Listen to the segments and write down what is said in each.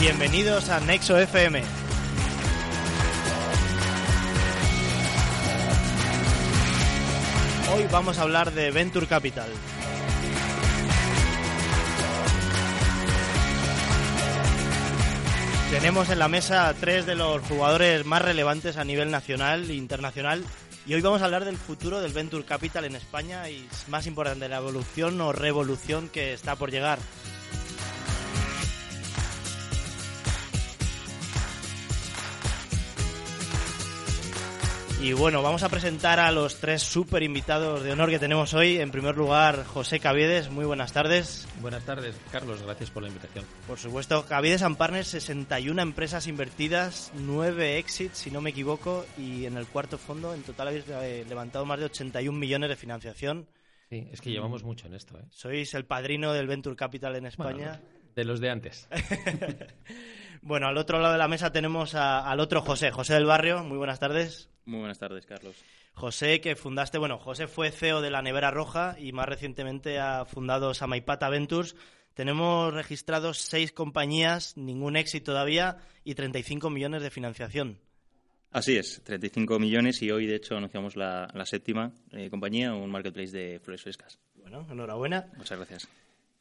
Bienvenidos a Nexo FM. Hoy vamos a hablar de Venture Capital. Tenemos en la mesa a tres de los jugadores más relevantes a nivel nacional e internacional y hoy vamos a hablar del futuro del Venture Capital en España y más importante, la evolución o revolución que está por llegar. Y bueno, vamos a presentar a los tres super invitados de honor que tenemos hoy. En primer lugar, José Caviedes, muy buenas tardes. Buenas tardes, Carlos, gracias por la invitación. Por supuesto, Caviedes and Partners, 61 empresas invertidas, 9 exits, si no me equivoco, y en el cuarto fondo en total habéis eh, levantado más de 81 millones de financiación. Sí, es que llevamos mucho en esto. ¿eh? Sois el padrino del Venture Capital en España. de los de antes. bueno, al otro lado de la mesa tenemos al otro José, José del Barrio. Muy buenas tardes. Muy buenas tardes, Carlos. José, que fundaste, bueno, José fue CEO de la Nevera Roja y más recientemente ha fundado Samaipata Ventures. Tenemos registrados seis compañías, ningún éxito todavía y 35 millones de financiación. Así es, 35 millones y hoy de hecho anunciamos la, séptima eh, compañía, un marketplace de flores frescas. Bueno, enhorabuena. Muchas gracias.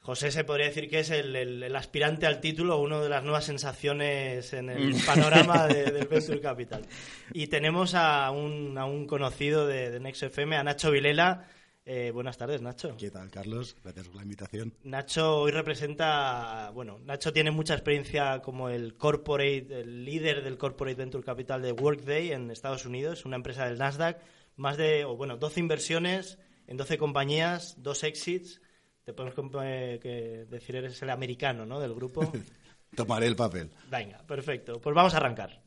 José se podría decir que es el, aspirante al título, una de las nuevas sensaciones en el panorama del Venture Capital. Y tenemos a un, a un conocido de, de Nexo FM, a Nacho Vilela. Eh, buenas tardes, Nacho. ¿Qué tal, Carlos? Gracias por la invitación. Nacho hoy representa, bueno, Nacho tiene mucha experiencia como el corporate, el líder del corporate venture capital de Workday en Estados Unidos, una empresa del Nasdaq, más de, bueno, 12 inversiones en 12 compañías, dos exits te podemos que decir eres el americano, ¿no? Del grupo. Tomaré el papel. Venga, perfecto. Pues vamos a arrancar.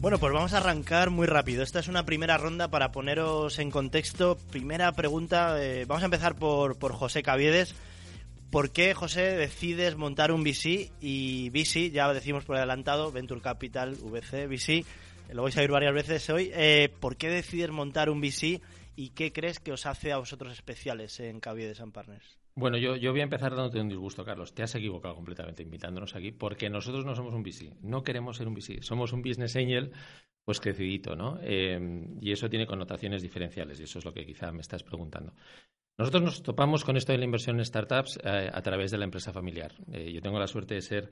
Bueno, pues vamos a arrancar muy rápido. Esta es una primera ronda para poneros en contexto. Primera pregunta, eh, vamos a empezar por, por José Caviedes. ¿Por qué, José, decides montar un VC? Y VC, ya decimos por adelantado, Venture Capital, VC, VC, lo vais a oír varias veces hoy. Eh, ¿Por qué decides montar un VC y qué crees que os hace a vosotros especiales en Cabie de San Partners? Bueno, yo, yo voy a empezar dándote un disgusto, Carlos. Te has equivocado completamente invitándonos aquí, porque nosotros no somos un VC. No queremos ser un VC. Somos un business angel, pues crecidito, ¿no? Eh, y eso tiene connotaciones diferenciales, y eso es lo que quizá me estás preguntando. Nosotros nos topamos con esto de la inversión en startups eh, a través de la empresa familiar. Eh, yo tengo la suerte de ser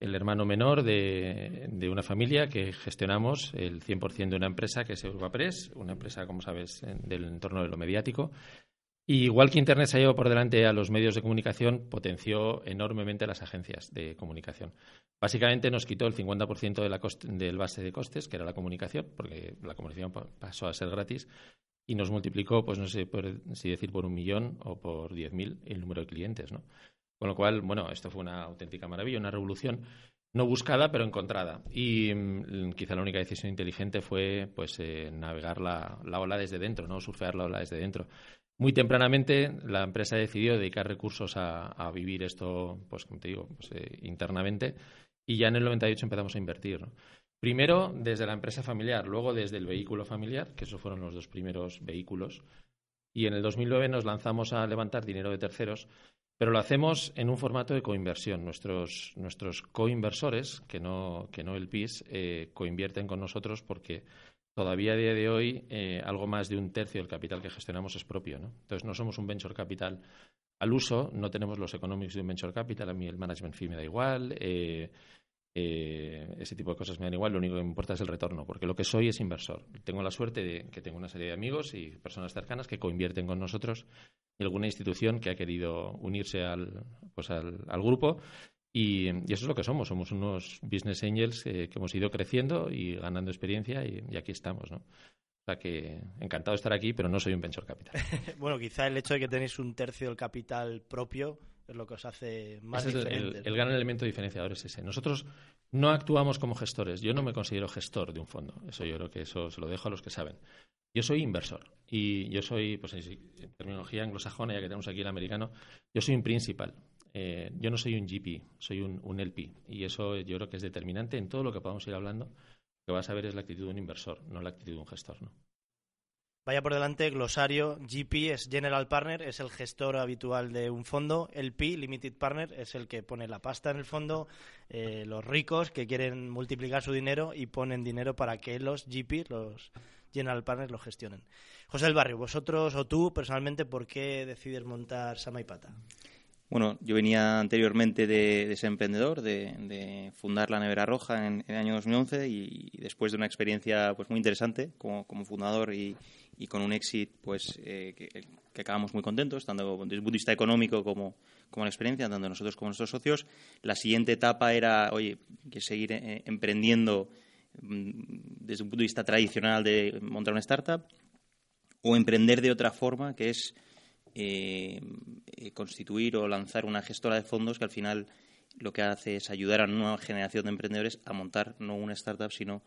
el hermano menor de, una familia que gestionamos el 100% de una empresa que es Europapress, una empresa, como sabes, del entorno de lo mediático. Y igual que Internet se ha llevado por delante a los medios de comunicación, potenció enormemente las agencias de comunicación. Básicamente nos quitó el 50% de la del base de costes, que era la comunicación, porque la comunicación pasó a ser gratis, y nos multiplicó, pues no sé si decir por un millón o por diez mil el número de clientes, ¿no? Con lo cual, bueno, esto fue una auténtica maravilla, una revolución no buscada pero encontrada. Y mm, quizá la única decisión inteligente fue pues eh, navegar la, ola desde dentro, no surfear la ola desde dentro. Muy tempranamente la empresa decidió dedicar recursos a, vivir esto, pues como te digo, pues, eh, internamente y ya en el 98 empezamos a invertir. Primero desde la empresa familiar, luego desde el vehículo familiar, que esos fueron los dos primeros vehículos. Y en el 2009 nos lanzamos a levantar dinero de terceros, pero lo hacemos en un formato de coinversión. Nuestros, nuestros coinversores, que no, que no el PIS, eh, coinvierten con nosotros porque todavía a día de hoy eh, algo más de un tercio del capital que gestionamos es propio. ¿no? Entonces no somos un venture capital al uso, no tenemos los economics de un venture capital, a mí el management fee me da igual. Eh, eh, ese tipo de cosas me dan igual, lo único que me importa es el retorno, porque lo que soy es inversor. Tengo la suerte de que tengo una serie de amigos y personas cercanas que coinvierten con nosotros y alguna institución que ha querido unirse al, pues al, grupo. Y, eso es lo que somos, somos unos business angels eh, que hemos ido creciendo y ganando experiencia y, aquí estamos, ¿no? O sea que encantado de estar aquí, pero no soy un venture capital. bueno, quizá el hecho de que tenéis un tercio del capital propio es lo que os hace más diferentes. El, gran elemento diferenciador es ese. Nosotros no actuamos como gestores. Yo no me considero gestor de un fondo. Eso yo creo que eso se lo dejo a los que saben. Yo soy inversor y yo soy, pues en terminología anglosajona, ya que tenemos aquí el americano, yo soy un principal. Eh, yo no soy un GP, soy un, un, LP. Y eso yo creo que es determinante en todo lo que podamos ir hablando. Lo que vas a ver es la actitud de un inversor, no la actitud de un gestor. ¿no? Vaya por delante, glosario, GP es General Partner, es el gestor habitual de un fondo, el P, Limited Partner, es el que pone la pasta en el fondo, eh, los ricos que quieren multiplicar su dinero y ponen dinero para que los GP, los General Partners, lo gestionen. José del Barrio, vosotros o tú personalmente, ¿por qué decides montar Samaipata? Bueno, yo venía anteriormente de, ser emprendedor, de, fundar la Nevera Roja en, el año 2011 y, después de una experiencia pues muy interesante como, como fundador y, y con un éxito pues eh, que, acabamos muy contentos, tanto desde el punto de vista económico como, como la experiencia, tanto nosotros como nuestros socios. La siguiente etapa era, oye, que seguir eh, emprendiendo mm, desde un punto de vista tradicional de montar una startup o emprender de otra forma, que es eh, constituir o lanzar una gestora de fondos que al final lo que hace es ayudar a una nueva generación de emprendedores a montar no una startup, sino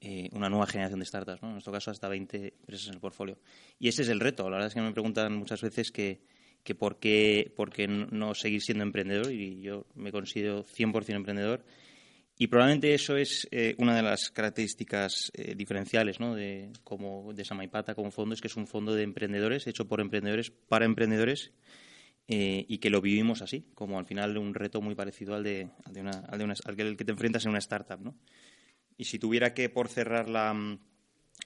eh, una nueva generación de startups, en nuestro caso hasta 20 empresas en el portfolio. Y ese es el reto. La verdad es que me preguntan muchas veces que, que por, qué, por qué no seguir siendo emprendedor y yo me considero 100% emprendedor. Y probablemente eso es eh, una de las características eh, diferenciales ¿no? de, como, de Samaipata como fondo, es que es un fondo de emprendedores, hecho por emprendedores, para emprendedores, y que lo vivimos así, como al final un reto muy parecido al, de, al, de una, al, de una, al que te enfrentas en una startup. ¿no? Y si tuviera que, por cerrar mm,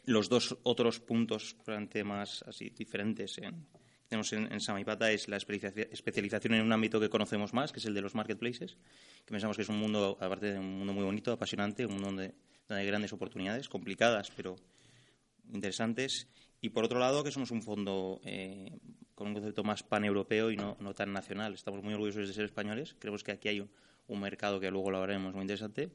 los dos otros puntos más así diferentes en, tenemos en, Samipata es la especialización en un ámbito que conocemos más, que es el de los marketplaces, que pensamos que es un mundo, aparte de un mundo muy bonito, apasionante, un mundo donde, hay grandes oportunidades, complicadas, pero interesantes. Y por otro lado, que somos un fondo eh, con un concepto más paneuropeo y no, no, tan nacional. Estamos muy orgullosos de ser españoles. Creemos que aquí hay un, un mercado que luego lo hablaremos muy interesante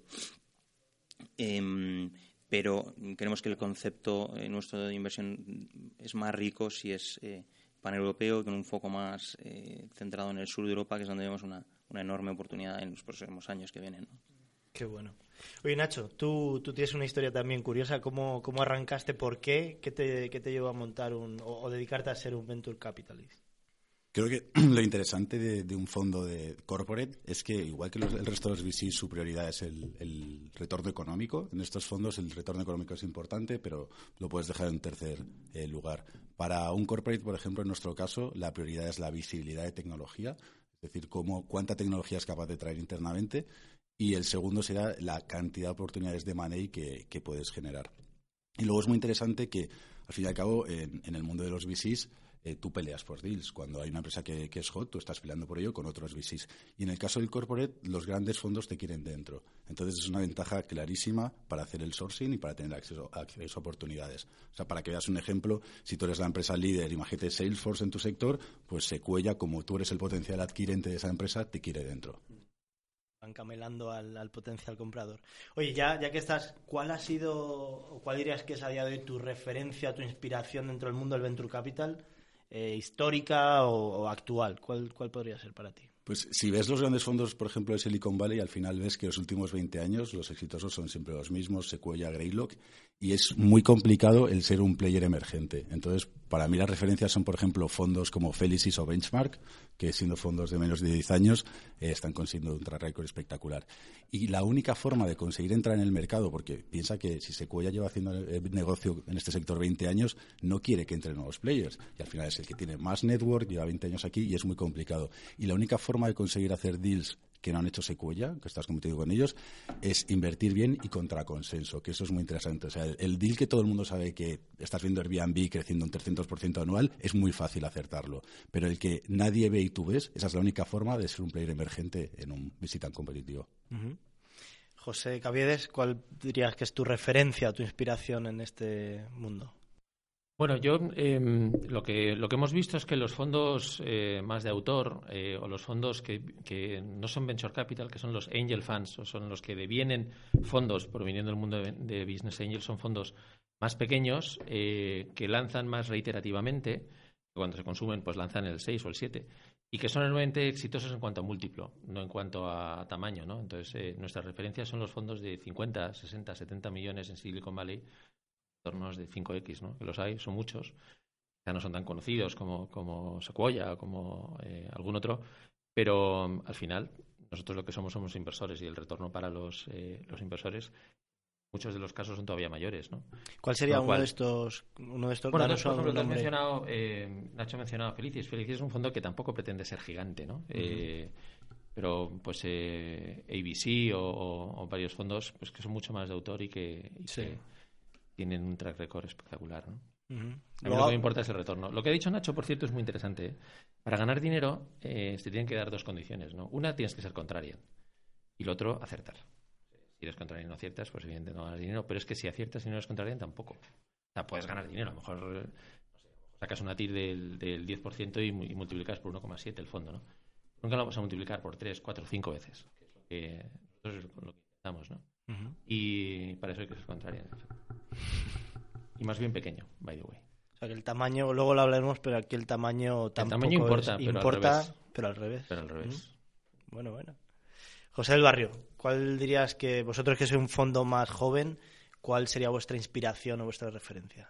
Em, pero creemos que el concepto eh, nuestro de inversión es más rico si es eh, paneuropeo, con un foco más eh, centrado en el sur de Europa, que es donde vemos una, una enorme oportunidad en los próximos años que vienen. Qué bueno. Oye, Nacho, tú, tú tienes una historia también curiosa. ¿Cómo, cómo arrancaste? ¿Por qué? ¿Qué te, qué te llevó a montar un, o dedicarte a ser un venture capitalist? Creo que lo interesante de, un fondo de corporate es que, igual que el resto de los VCs, su prioridad es el, retorno económico. En estos fondos el retorno económico es importante, pero lo puedes dejar en tercer eh, lugar. Para un corporate, por ejemplo, en nuestro caso, la prioridad es la visibilidad de tecnología, es decir, cómo, cuánta tecnología es capaz de traer internamente. Y el segundo será la cantidad de oportunidades de money que, puedes generar. Y luego es muy interesante que, al fin y al cabo, en, en el mundo de los VCs, eh, tú peleas por deals. Cuando hay una empresa que, es hot, tú estás peleando por ello con otros VCs. Y en el caso del corporate, los grandes fondos te quieren dentro. Entonces es una ventaja clarísima para hacer el sourcing y para tener acceso, a oportunidades. O sea, para que veas un ejemplo, si tú eres la empresa líder, imagínate Salesforce en tu sector, pues se cuella como tú eres el potencial adquirente de esa empresa, te quiere dentro van camelando al, potencial comprador. Oye, ya, ya que estás, ¿cuál ha sido, o cuál dirías que es a día de hoy tu referencia, tu inspiración dentro del mundo del Venture Capital? Eh, histórica o, actual? ¿Cuál, ¿Cuál podría ser para ti? Pues si ves los grandes fondos, por ejemplo, de Silicon Valley, al final ves que los últimos 20 años los exitosos son siempre los mismos, Sequoia, Greylock, y es muy complicado el ser un player emergente. Entonces, para mí las referencias son, por ejemplo, fondos como Felicis o Benchmark, que siendo fondos de menos de 10 años eh, están consiguiendo un track record espectacular. Y la única forma de conseguir entrar en el mercado, porque piensa que si Sequoia lleva haciendo negocio en este sector 20 años, no quiere que entren nuevos players. Y al final es el que tiene más network, lleva 20 años aquí y es muy complicado. Y la única forma de conseguir hacer deals que no han hecho secuella, que estás cometido con ellos, es invertir bien y contra consenso, que eso es muy interesante. O sea, el, deal que todo el mundo sabe que estás viendo Airbnb creciendo un 300% anual, es muy fácil acertarlo. Pero el que nadie ve y tú ves, esa es la única forma de ser un player emergente en un VC tan competitivo. José Caviedes, ¿cuál dirías que es tu referencia, tu inspiración en este mundo? Bueno, yo em, lo, que, lo que hemos visto es que los fondos eh, más de autor eh, o los fondos que, que, no son venture capital, que son los angel funds o son los que devienen fondos proviniendo del mundo de, business angel, son fondos más pequeños eh, que lanzan más reiterativamente. Cuando se consumen, pues lanzan el 6 o el 7 y que son enormemente exitosos en cuanto a múltiplo, no en cuanto a tamaño. ¿no? Entonces, nuestras referencias son los fondos de 50, 60, 70 millones en Silicon Valley tornos de 5X, ¿no? que los hay, son muchos. Ya no son tan conocidos como, como Sequoia o como eh, algún otro, pero mm, al final nosotros lo que somos somos inversores y el retorno para los, eh, los inversores muchos de los casos son todavía mayores, ¿no? ¿Cuál sería uno de estos uno de estos bueno, por ejemplo, mencionado, eh, Nacho ha mencionado Felicis. Felicis es un fondo que tampoco pretende ser gigante, ¿no? eh, pero pues eh, ABC o, varios fondos pues que son mucho más de autor y que, tienen un track record espectacular, ¿no? A mí lo que me importa es el retorno. Lo que ha dicho Nacho, por cierto, es muy interesante. ¿eh? Para ganar dinero eh, se tienen que dar dos condiciones, ¿no? Una tienes que ser contraria y lo otro acertar. Si eres contraria y no aciertas, pues evidentemente no ganas dinero. Pero es que si aciertas y no eres contraria, tampoco. O sea, puedes ganar dinero. A lo mejor sacas una TIR del, del 10% y, y, multiplicas por 1,7 el fondo, ¿no? Nunca lo vamos a multiplicar por 3, 4, 5 veces. Que es lo que, nosotros lo que intentamos, ¿no? Y para eso hay que ser contraria. Y más bien pequeño, by the way. O sea, que el tamaño, luego lo hablaremos, pero aquí el tamaño tampoco el tamaño importa, es, pero, importa al revés. pero al revés. Pero al revés. Bueno, bueno. José del Barrio, ¿cuál dirías que vosotros que sois un fondo más joven, cuál sería vuestra inspiración o vuestra referencia?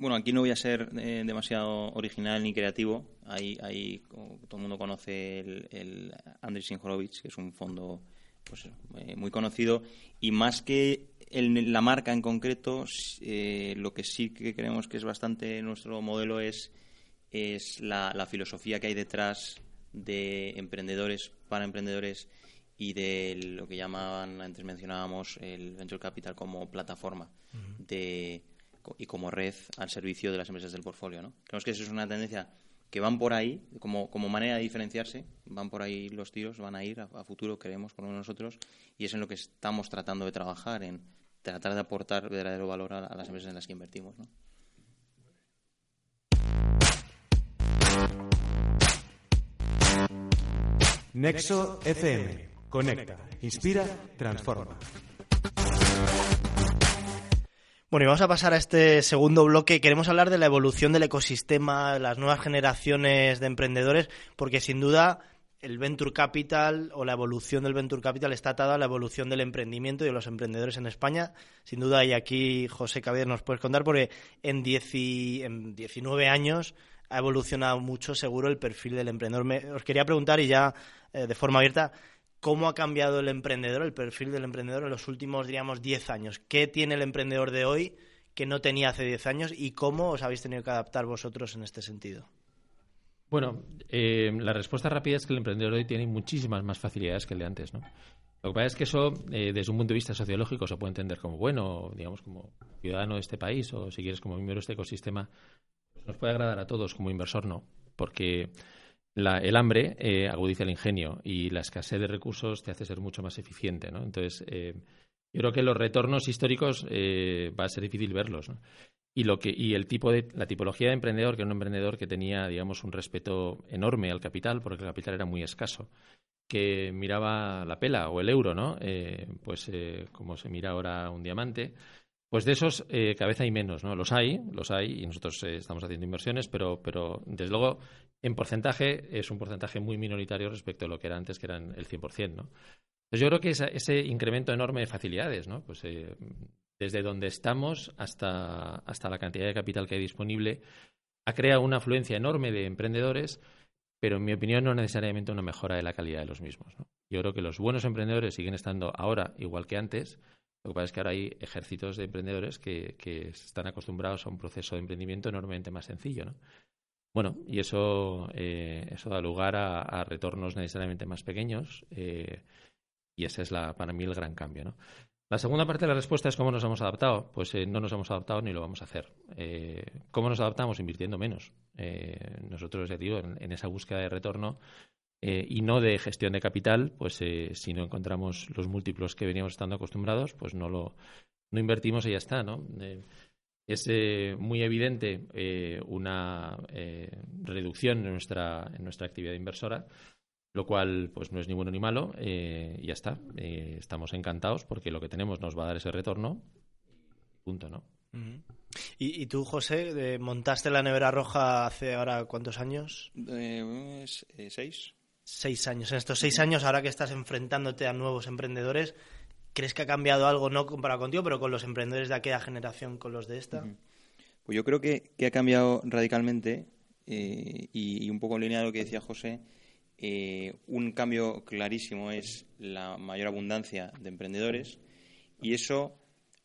Bueno, aquí no voy a ser eh, demasiado original ni creativo. Ahí, ahí todo el mundo conoce el, el Andrés Horowitz, que es un fondo pues, eh, muy conocido. Y más que el, la marca en concreto, eh, lo que sí que creemos que es bastante nuestro modelo es, es la, la filosofía que hay detrás de emprendedores para emprendedores y de lo que llamaban, antes mencionábamos, el Venture Capital como plataforma uh -huh. de y como red al servicio de las empresas del portfolio. ¿no? Creemos que eso es una tendencia que van por ahí, como, como manera de diferenciarse, van por ahí los tiros, van a ir a, a futuro, creemos, por nosotros, y es en lo que estamos tratando de trabajar, en tratar de aportar verdadero valor a, a las empresas en las que invertimos. ¿no? Nexo FM. Conecta, inspira, transforma. Bueno, y vamos a pasar a este segundo bloque. Queremos hablar de la evolución del ecosistema, las nuevas generaciones de emprendedores, porque sin duda el Venture Capital o la evolución del Venture Capital está atada a la evolución del emprendimiento y de los emprendedores en España. Sin duda, y aquí José Cabier nos puedes contar, porque en, en 19 años ha evolucionado mucho, seguro, el perfil del emprendedor. Me, os quería preguntar, y ya eh, de forma abierta, ¿cómo ha cambiado el emprendedor, el perfil del emprendedor en los últimos, diríamos, 10 años? ¿Qué tiene el emprendedor de hoy que no tenía hace 10 años y cómo os habéis tenido que adaptar vosotros en este sentido? Bueno, eh, la respuesta rápida es que el emprendedor hoy tiene muchísimas más facilidades que el de antes, ¿no? Lo que pasa es que eso, eh, desde un punto de vista sociológico, se puede entender como bueno, digamos, como ciudadano de este país o, si quieres, como miembro de este ecosistema, pues nos puede agradar a todos, como inversor no, porque la, el hambre eh, agudiza el ingenio y la escasez de recursos te hace ser mucho más eficiente, ¿no? Entonces, eh, yo creo que los retornos históricos eh, va a ser difícil verlos, ¿no? Y, lo que, y el tipo de, la tipología de emprendedor, que era un emprendedor que tenía, digamos, un respeto enorme al capital, porque el capital era muy escaso, que miraba la pela o el euro, ¿no? Eh, pues eh, como se mira ahora un diamante, pues de esos eh, cada vez hay menos, ¿no? Los hay, los hay, y nosotros eh, estamos haciendo inversiones, pero, pero desde luego en porcentaje es un porcentaje muy minoritario respecto a lo que era antes, que eran el 100%, ¿no? Entonces yo creo que esa, ese incremento enorme de facilidades, ¿no? Pues desde donde estamos hasta, hasta la cantidad de capital que hay disponible, ha creado una afluencia enorme de emprendedores, pero en mi opinión no necesariamente una mejora de la calidad de los mismos. Yo creo que los buenos emprendedores siguen estando ahora igual que antes, lo que pasa es que ahora hay ejércitos de emprendedores que, que están acostumbrados a un proceso de emprendimiento enormemente más sencillo. ¿no? Bueno, y eso, eh, eso da lugar a, retornos necesariamente más pequeños eh, y ese es la, para mí el gran cambio. La segunda parte de la respuesta es cómo nos hemos adaptado. Pues eh, no nos hemos adaptado ni lo vamos a hacer. Eh, ¿Cómo nos adaptamos? Invirtiendo menos. Eh, nosotros, ya digo, en, esa búsqueda de retorno y no de gestión de capital, pues si no encontramos los múltiplos que veníamos estando acostumbrados, pues no lo no invertimos y ya está, es muy evidente una reducción nuestra, en nuestra actividad inversora lo cual pues no es ni bueno ni malo eh, y ya está. Eh, estamos encantados porque lo que tenemos nos va a dar ese retorno. Punto, ¿no? Uh -huh. ¿Y, ¿Y, tú, José, montaste la nevera roja hace ahora cuántos años? Eh, seis. Seis años. En estos seis años, ahora que estás enfrentándote a nuevos emprendedores, ¿crees que ha cambiado algo, no comparado contigo, pero con los emprendedores de aquella generación, con los de esta? Uh -huh. Pues yo creo que, que ha cambiado radicalmente y, y, un poco en línea de lo que decía José eh, un cambio clarísimo es la mayor abundancia de emprendedores Y eso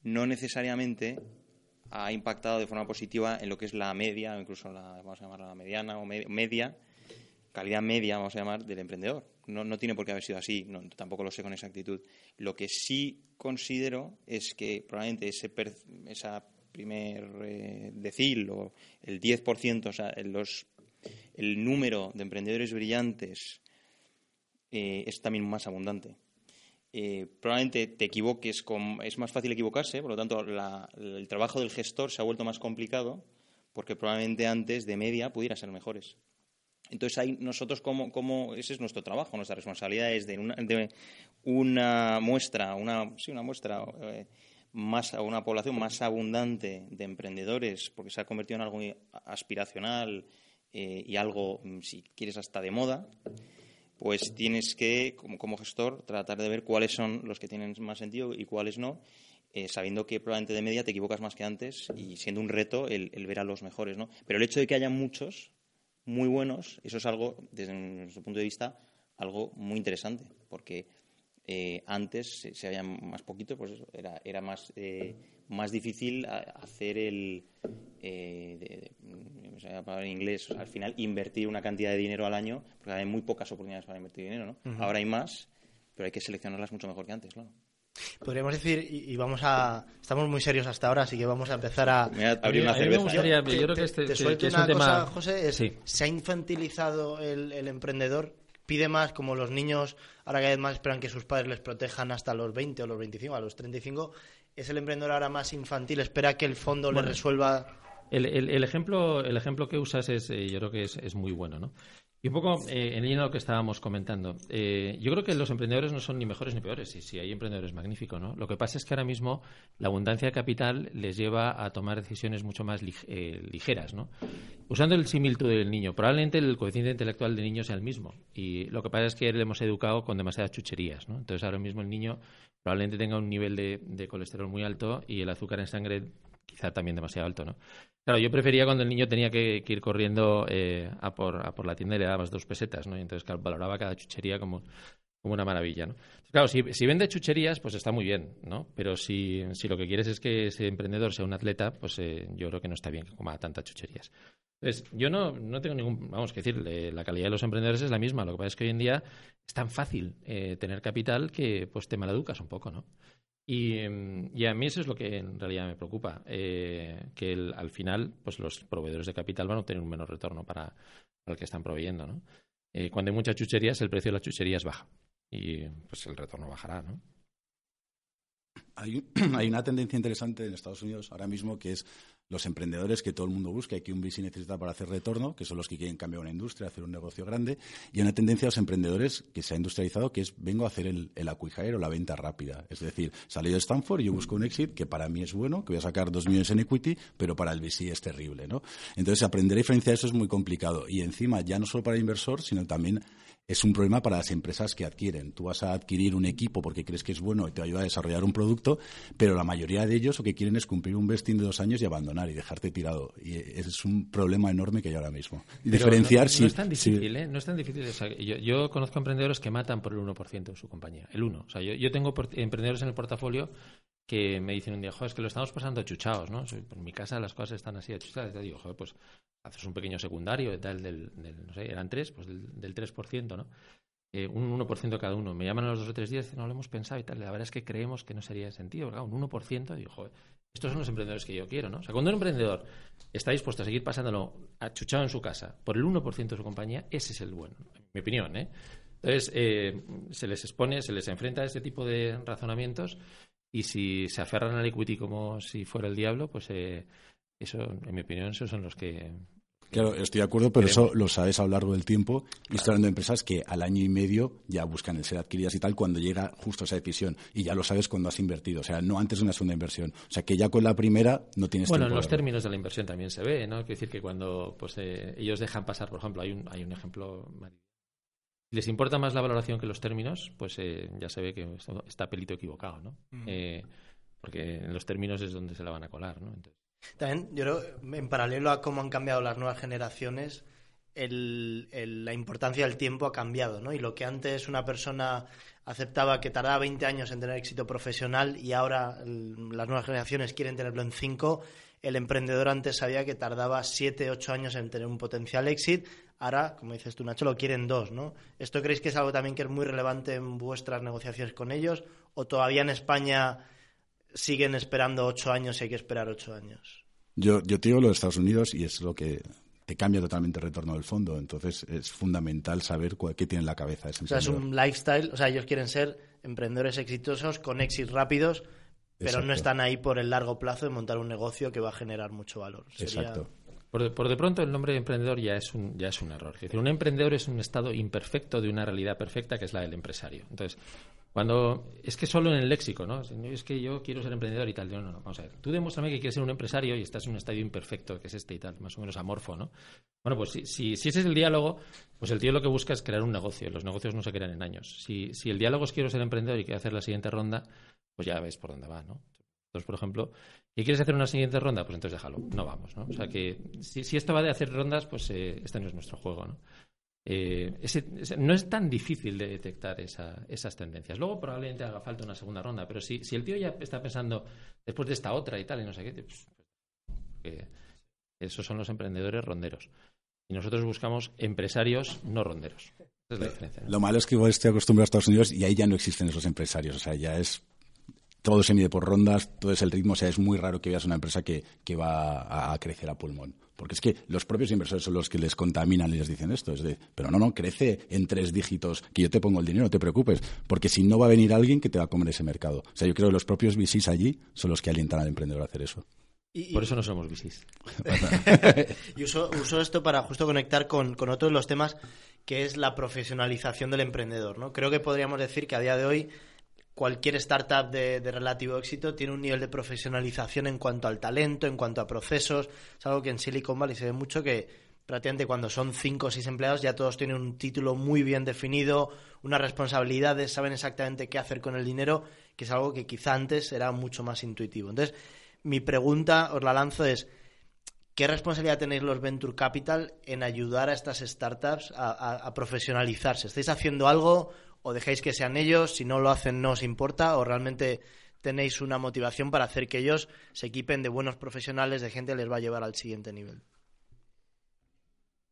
no necesariamente ha impactado de forma positiva en lo que es la media, o incluso la, vamos a llamarla la mediana o media, calidad media, vamos a llamar, del emprendedor. No, no tiene por qué haber sido así, no, tampoco lo sé con exactitud. Lo que sí considero es que probablemente ese esa primer eh, decil o el 10%, o sea, los, el número de emprendedores brillantes eh, es también más abundante. Eh, probablemente te equivoques, con, es más fácil equivocarse, por lo tanto el trabajo del gestor se ha vuelto más complicado porque probablemente antes de media pudiera ser mejores. Entonces ahí nosotros como, ese es nuestro trabajo, nuestra responsabilidad es de una, muestra, una, sí, una muestra eh, más una población más abundante de emprendedores, porque se ha convertido en algo aspiracional eh, y algo, mm, si quieres, hasta de moda pues tienes que, como, gestor, tratar de ver cuáles son los que tienen más sentido y cuáles no, eh, sabiendo que probablemente de media te equivocas más que antes y siendo un reto el, ver a los mejores, ¿no? Pero el hecho de que haya muchos muy buenos, eso es algo, desde nuestro punto de vista, algo muy interesante, porque eh, antes, si había más poquito, pues era, era más, eh, más difícil hacer el, eh, en inglés, al final invertir una cantidad de dinero al año, porque hay muy pocas oportunidades para invertir dinero, ¿no? Ahora hay más, pero hay que seleccionarlas mucho mejor que antes, claro. Podríamos decir, y, vamos a. Estamos muy serios hasta ahora, así que vamos a empezar a. abrir una cerveza. yo, creo que este te, suelto una cosa, José, se ha infantilizado el, el, emprendedor, pide más, como los niños ahora cada vez más esperan que sus padres les protejan hasta los 20 o los 25, a los 35. ¿Es el emprendedor ahora más infantil? ¿Espera que el fondo le resuelva el, el, ejemplo, el ejemplo que usas es, eh, yo creo que es, es, muy bueno, ¿no? Y un poco eh, en línea de lo que estábamos comentando. Eh, yo creo que los emprendedores no son ni mejores ni peores. Y si hay emprendedores, magnífico, ¿no? Lo que pasa es que ahora mismo la abundancia de capital les lleva a tomar decisiones mucho más ligeras, ¿no? Usando el similitud del niño, probablemente el coeficiente intelectual del niño sea el mismo. Y lo que pasa es que le hemos educado con demasiadas chucherías, ¿no? Entonces ahora mismo el niño probablemente tenga un nivel de colesterol muy alto y el azúcar en sangre quizá también demasiado alto, ¿no? Claro, yo prefería cuando el niño tenía que, ir corriendo eh, a, por, a por la tienda y le dabas dos pesetas, ¿no? Y entonces valoraba cada chuchería como, como una maravilla, ¿no? Claro, si, si, vende chucherías, pues está muy bien, ¿no? Pero si, si lo que quieres es que ese emprendedor sea un atleta, pues eh, yo creo que no está bien que coma tantas chucherías. Entonces, yo no, no tengo ningún, vamos, que decir, la calidad de los emprendedores es la misma. Lo que pasa es que hoy en día es tan fácil eh, tener capital que pues te maleducas un poco, ¿no? Em, y, a mí eso es lo que en realidad me preocupa, eh, que al final pues los proveedores de capital van a obtener un menor retorno para, el que están proveyendo. ¿no? Eh, cuando hay muchas chucherías, el precio de las chucherías baja y pues el retorno bajará. ¿no? Hay, hay una tendencia interesante en Estados Unidos ahora mismo que es los emprendedores que todo el mundo busca y que un VC necesita para hacer retorno, que son los que quieren cambiar una industria, hacer un negocio grande, y una tendencia a los emprendedores que se ha industrializado, que es vengo a hacer el, el la venta rápida. Es decir, salí de Stanford y yo busco un exit que para mí es bueno, que voy a sacar dos millones en equity, pero para el VC es terrible. ¿no? Entonces, aprender a diferenciar eso es muy complicado. Y encima, ya no solo para el inversor, sino también es un problema para las empresas que adquieren. Tú vas a adquirir un equipo porque crees que es bueno y te ayuda a desarrollar un producto, pero la mayoría de ellos lo que quieren es cumplir un vesting de dos años y abandonar y dejarte tirado. Y es un problema enorme que hay ahora mismo. Diferenciar no, no, es tan difícil, ¿eh? No es tan difícil. yo, conozco emprendedores que matan por el 1% de su compañía. El 1. O sea, yo, yo tengo emprendedores en el portafolio que me dicen un día, joder, es que lo estamos pasando chuchados, ¿no? En mi casa las cosas están así achuchadas. Te digo, joder, pues haces un pequeño secundario tal del, del no sé, eran tres, pues del, del 3%, ¿no? Eh, un 1% cada uno. Me llaman a los dos o tres días no lo hemos pensado y tal. La verdad es que creemos que no sería sentido. Claro, un 1%, digo, joder, estos son los emprendedores que yo quiero, ¿no? O sea, cuando un emprendedor está dispuesto a seguir pasándolo achuchado en su casa por el 1% de su compañía, ese es el bueno, en mi opinión, ¿eh? Entonces, eh, se les expone, se les enfrenta a ese tipo de razonamientos y si se aferran al equity como si fuera el diablo, pues eh, eso, en mi opinión, esos son los que Claro, estoy de acuerdo, pero eso lo sabes a lo largo del tiempo. Y estoy hablando de empresas que al año y medio ya buscan el ser adquiridas y tal cuando llega justo esa decisión. Y ya lo sabes cuando has invertido. O sea, no antes de una segunda inversión. O sea, que ya con la primera no tienes Bueno, en los términos de la inversión también se ve, ¿no? Quiere decir que cuando pues, eh, ellos dejan pasar, por ejemplo, hay un, hay un ejemplo les importa más la valoración que los términos, pues eh, ya se ve que está pelito equivocado, ¿no? Eh, porque en los términos es donde se la van a colar, ¿no? También, yo creo, en paralelo a cómo han cambiado las nuevas generaciones, la importancia del tiempo ha cambiado, ¿no? Y lo que antes una persona aceptaba que tardaba 20 años en tener éxito profesional y ahora las nuevas generaciones quieren tenerlo en 5, el emprendedor antes sabía que tardaba 7, 8 años en tener un potencial éxito, ahora, como dices tú, Nacho, lo quieren dos, ¿no? ¿Esto creéis que es algo también que es muy relevante en vuestras negociaciones con ellos o todavía en España siguen esperando 8 años y hay que esperar 8 años? Yo, yo te digo lo de Estados Unidos y es lo que te cambia totalmente el retorno del fondo. Entonces es fundamental saber qué tiene en la cabeza ese O sea, es un lifestyle, o sea, ellos quieren ser emprendedores exitosos con éxitos rápidos, pero no están ahí por el largo plazo de montar un negocio que va a generar mucho valor. Exacto. Por de, pronto el nombre de emprendedor ya es un, ya es un error. Decir, un emprendedor es un estado imperfecto de una realidad perfecta que es la del empresario. Entonces, cuando es que solo en el léxico, ¿no? Es que yo quiero ser emprendedor y tal. no, no, vamos a. Tú demuéstrame que quieres ser un empresario y estás en un estadio imperfecto, que es este y tal, más o menos amorfo, ¿no? Bueno, pues si, si, ese es el diálogo, pues el tío lo que busca es crear un negocio. Los negocios no se crean en años. Si, si el diálogo es quiero ser emprendedor y quiero hacer la siguiente ronda, pues ya ves por dónde va, ¿no? Entonces, por ejemplo, ¿y quieres hacer una siguiente ronda? Pues entonces déjalo, no vamos, ¿no? O sea que si, si esto va de hacer rondas, pues eh, este no es nuestro juego, ¿no? Eh, no es tan difícil de detectar esas tendencias. Luego probablemente haga falta una segunda ronda, pero si, si el tío ya está pensando después de esta otra y tal, y no sé qué, pues, esos son los emprendedores ronderos. Y nosotros buscamos empresarios no ronderos. Esa es la diferencia. Lo malo es que igual estoy acostumbrado a Estados Unidos y ahí ya no existen esos empresarios. O sea, ya es todo se mide por rondas, todo es el ritmo, o sea, es muy raro que veas una empresa que, que va a crecer a pulmón. Porque es que los propios inversores son los que les contaminan y les dicen esto. Es de, pero no, no, crece en tres dígitos, que yo te pongo el dinero, no te preocupes. Porque si no va a venir alguien que te va a comer ese mercado. O sea, yo creo que los propios VCs allí son los que alientan al emprendedor a hacer eso. Por eso no somos VCs. y uso, uso, esto para justo conectar con, con otro de los temas que es la profesionalización del emprendedor. ¿no? Creo que podríamos decir que a día de hoy cualquier startup de, relativo éxito tiene un nivel de profesionalización en cuanto al talento, en cuanto a procesos. Es algo que en Silicon Valley se ve mucho que prácticamente cuando son cinco o seis empleados ya todos tienen un título muy bien definido, unas responsabilidades, saben exactamente qué hacer con el dinero, que es algo que quizá antes era mucho más intuitivo. Entonces, mi pregunta, os la lanzo, es ¿qué responsabilidad tenéis los Venture Capital en ayudar a estas startups a profesionalizarse? ¿Estáis haciendo algo o dejáis que sean ellos, si no lo hacen no os importa, o realmente tenéis una motivación para hacer que ellos se equipen de buenos profesionales, de gente que les va a llevar al siguiente nivel.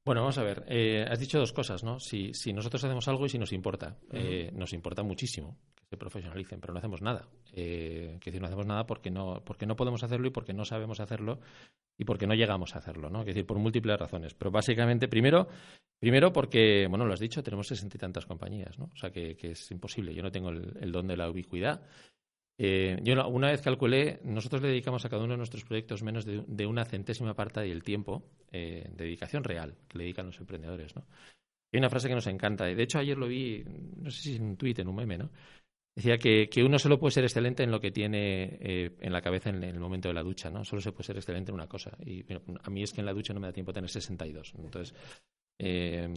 Bueno, vamos a ver. Eh, has dicho dos cosas, ¿no? Si, si, nosotros hacemos algo y si nos importa. Eh, nos importa muchísimo profesionalicen, pero no hacemos nada. Eh, decir, no hacemos nada porque no, porque no podemos hacerlo y porque no sabemos hacerlo y porque no llegamos a hacerlo, ¿no? Es decir, por múltiples razones. Pero básicamente, primero, primero porque, bueno, lo has dicho, tenemos sesenta y tantas compañías, ¿no? O sea, que, es imposible. Yo no tengo el, don de la ubicuidad. Eh, yo una vez calculé, nosotros le dedicamos a cada uno de nuestros proyectos menos de, una centésima parte del tiempo eh, de dedicación real que le dedican los emprendedores. Hay una frase que nos encanta. De hecho, ayer lo vi, no sé si en un tuit, en un meme, ¿no? Decía que, que, uno solo puede ser excelente en lo que tiene eh, en la cabeza en, el momento de la ducha, ¿no? Solo se puede ser excelente en una cosa. Y a mí es que en la ducha no me da tiempo a tener 62. Entonces, eh,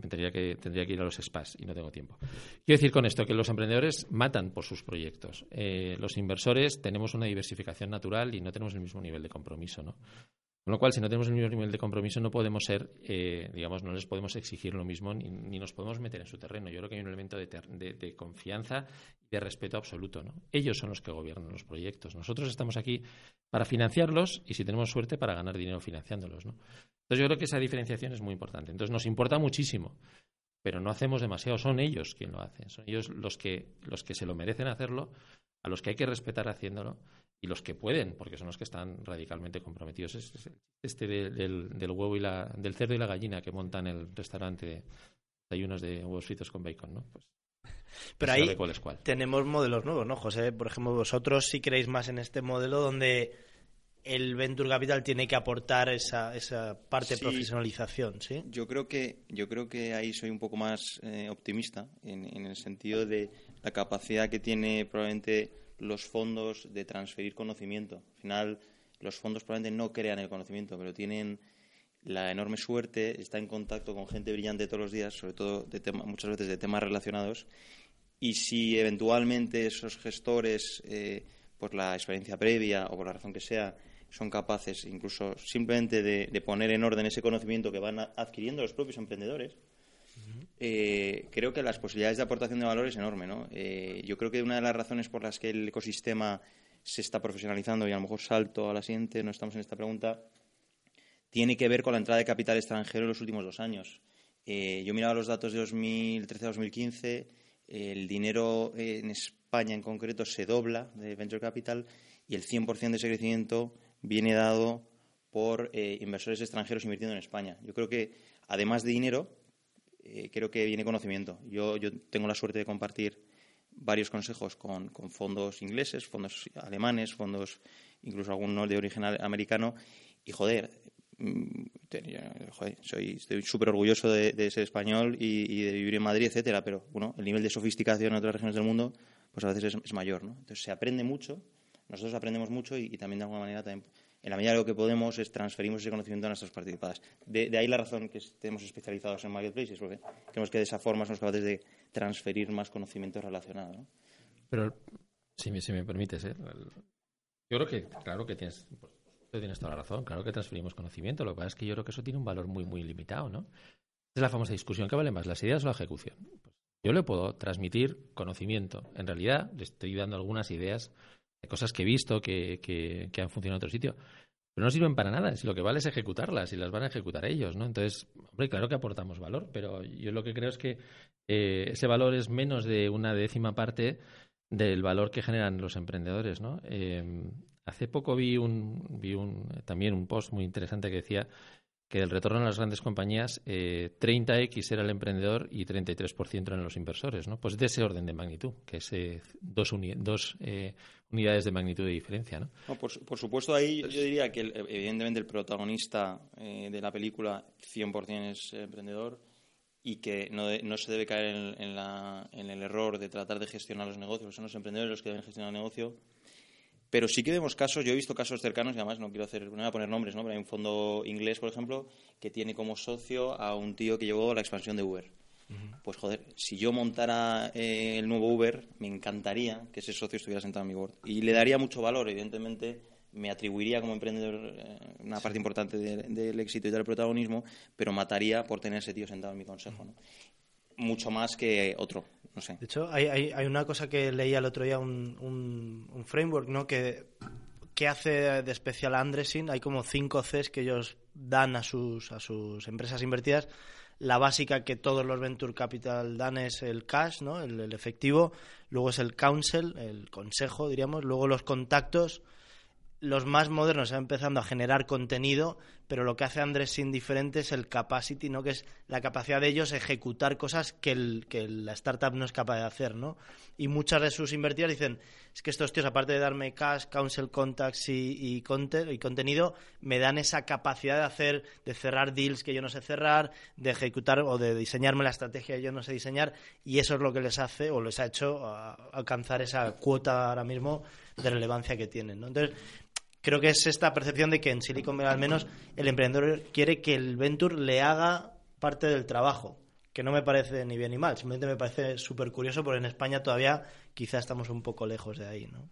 tendría, que, tendría que ir a los spas y no tengo tiempo. Quiero decir con esto que los emprendedores matan por sus proyectos. Eh, los inversores tenemos una diversificación natural y no tenemos el mismo nivel de compromiso, ¿no? Con lo cual, si no tenemos el mismo nivel de compromiso, no podemos ser, eh, digamos, no les podemos exigir lo mismo ni, nos podemos meter en su terreno. Yo creo que hay un elemento de, confianza y de respeto absoluto. Ellos son los que gobiernan los proyectos. Nosotros estamos aquí para financiarlos y, si tenemos suerte, para ganar dinero financiándolos. Entonces, yo creo que esa diferenciación es muy importante. Entonces, nos importa muchísimo, pero no hacemos demasiado. Son ellos quienes lo hacen. Son ellos los que, los que se lo merecen hacerlo, a los que hay que respetar haciéndolo y los que pueden, porque son los que están radicalmente comprometidos. Es, este del, del, huevo y la, del cerdo y la gallina que montan el restaurante de desayunos de huevos fritos con bacon, ¿no? Pues pero ahí tenemos modelos nuevos, ¿no, José? Por ejemplo, vosotros sí creéis más en este modelo donde el Venture Capital tiene que aportar esa, esa parte de profesionalización, ¿sí? Yo creo que, yo creo que ahí soy un poco más eh, optimista en, en el sentido de la capacidad que tiene probablemente los fondos de transferir conocimiento. Al final, los fondos probablemente no crean el conocimiento, pero tienen la enorme suerte, está en contacto con gente brillante todos los días, sobre todo de muchas veces de temas relacionados, y si eventualmente esos gestores, eh, por la experiencia previa o por la razón que sea, son capaces incluso simplemente de, poner en orden ese conocimiento que van adquiriendo los propios emprendedores, eh, creo que las posibilidades de aportación de valor es enorme. ¿no? Eh, yo creo que una de las razones por las que el ecosistema se está profesionalizando y a lo mejor salto a la siguiente, no estamos en esta pregunta, tiene que ver con la entrada de capital extranjero en los últimos dos años. Eh, yo miraba los datos de 2013-2015, el dinero en España en concreto se dobla de Venture Capital y el 100% de ese crecimiento viene dado por eh, inversores extranjeros invirtiendo en España. Yo creo que, además de dinero, eh, creo que viene conocimiento. Yo, yo tengo la suerte de compartir varios consejos con, fondos ingleses, fondos alemanes, fondos incluso algunos de origen americano. Y joder, mm, soy, estoy súper orgulloso de, ser español y, de vivir en Madrid, etcétera, pero bueno, el nivel de sofisticación en otras regiones del mundo pues a veces es, mayor, ¿no? Entonces se aprende mucho, nosotros aprendemos mucho y, también de alguna manera también, en la medida de lo que podemos es transferimos ese conocimiento a nuestras participadas. De, ahí la razón que estemos especializados en marketplaces, porque creemos que de esa forma somos capaces de transferir más conocimiento relacionado. Pero si me, permites, ¿eh? yo creo que claro que tienes tienes toda la razón, claro que transferimos conocimiento, lo que pasa es que yo creo que eso tiene un valor muy, muy limitado, ¿no? Es la famosa discusión, ¿qué vale más, las ideas o la ejecución? Pues yo le puedo transmitir conocimiento. En realidad, le estoy dando algunas ideas de cosas que he visto que, que, han funcionado en otro sitio. Pero no sirven para nada. Si lo que vale es ejecutarlas y las van a ejecutar ellos, ¿no? Entonces, hombre, claro que aportamos valor, pero yo lo que creo es que eh, ese valor es menos de una décima parte del valor que generan los emprendedores, ¿no? Eh, hace poco vi un, vi un, también un post muy interesante que decía que el retorno a las grandes compañías, eh, 30x era el emprendedor y 33% eran los inversores, ¿no? Pues de ese orden de magnitud, que es eh, dos, dos eh, unidades de magnitud de diferencia, ¿no? por, supuesto, ahí yo diría que evidentemente el protagonista eh, de la película 100% es emprendedor y que no, no se debe caer en, en, en, el error de tratar de gestionar los negocios. Son los emprendedores los que deben gestionar el negocio pero sí que vemos casos, yo he visto casos cercanos, y además no quiero hacer, no voy a poner nombres, ¿no? pero hay un fondo inglés, por ejemplo, que tiene como socio a un tío que llevó la expansión de Uber. Pues joder, si yo montara eh, el nuevo Uber, me encantaría que ese socio estuviera sentado en mi board. Y le daría mucho valor, evidentemente, me atribuiría como emprendedor eh, una parte importante del éxito y del protagonismo, pero mataría por tener ese tío sentado en mi consejo. ¿no? Mucho más que otro. De hecho, hay, hay, una cosa que leía el otro día, un, un, framework, ¿no? Que, que hace de especial Andresin. Hay como cinco Cs que ellos dan a sus, a sus empresas invertidas. La básica que todos los venture capital dan es el cash, ¿no? el, el efectivo. Luego es el counsel, el consejo, diríamos. Luego los contactos los más modernos están empezando a generar contenido, pero lo que hace Andrés sin diferente es el capacity, ¿no? que es la capacidad de ellos ejecutar cosas que, la startup no es capaz de hacer. ¿no? Y muchas de sus invertidas dicen, es que estos tíos, aparte de darme cash, counsel, contacts y, y, y contenido, me dan esa capacidad de hacer, de cerrar deals que yo no sé cerrar, de ejecutar o de diseñarme la estrategia que yo no sé diseñar, y eso es lo que les hace o les ha hecho alcanzar esa cuota ahora mismo de relevancia que tienen. ¿no? Entonces, creo que es esta percepción de que en Silicon Valley al menos el emprendedor quiere que el venture le haga parte del trabajo, que no me parece ni bien ni mal, simplemente me parece súper curioso porque en España todavía quizá estamos un poco lejos de ahí, ¿no?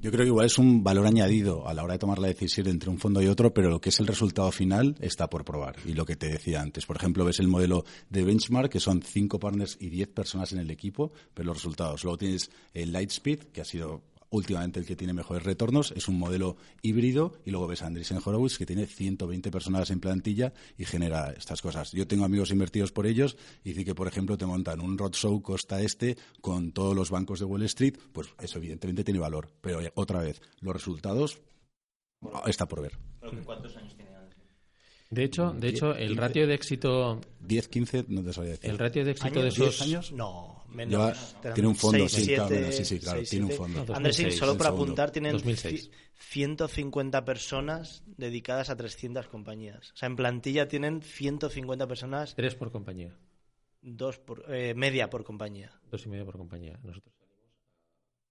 Yo creo que igual es un valor añadido a la hora de tomar la decisión entre un fondo y otro, pero lo que es el resultado final está por probar. Y lo que te decía antes, por ejemplo, ves el modelo de benchmark, que son cinco partners y diez personas en el equipo, pero los resultados. Luego tienes el Lightspeed, que ha sido últimamente el que tiene mejores retornos, es un modelo híbrido y luego ves a Andreessen Horowitz que tiene 120 personas en plantilla y genera estas cosas. Yo tengo amigos invertidos por ellos y dice que, por ejemplo, te montan un roadshow costa este con todos los bancos de Wall Street, pues eso evidentemente tiene valor. Pero otra vez, los resultados está por ver. ¿Cuántos años tiene de hecho, de hecho, el ratio de éxito 10, 15, no te sabría decir. El ratio de éxito de esos años? No, menos. tiene un fondo, sí, claro, sí, sí, claro, tiene un fondo. Andrés, solo para apuntar, tienen 150 personas dedicadas a 300 compañías. O sea, en plantilla tienen 150 personas. Tres por compañía. Dos por, eh, media por compañía. Dos y media por compañía. Nosotros salimos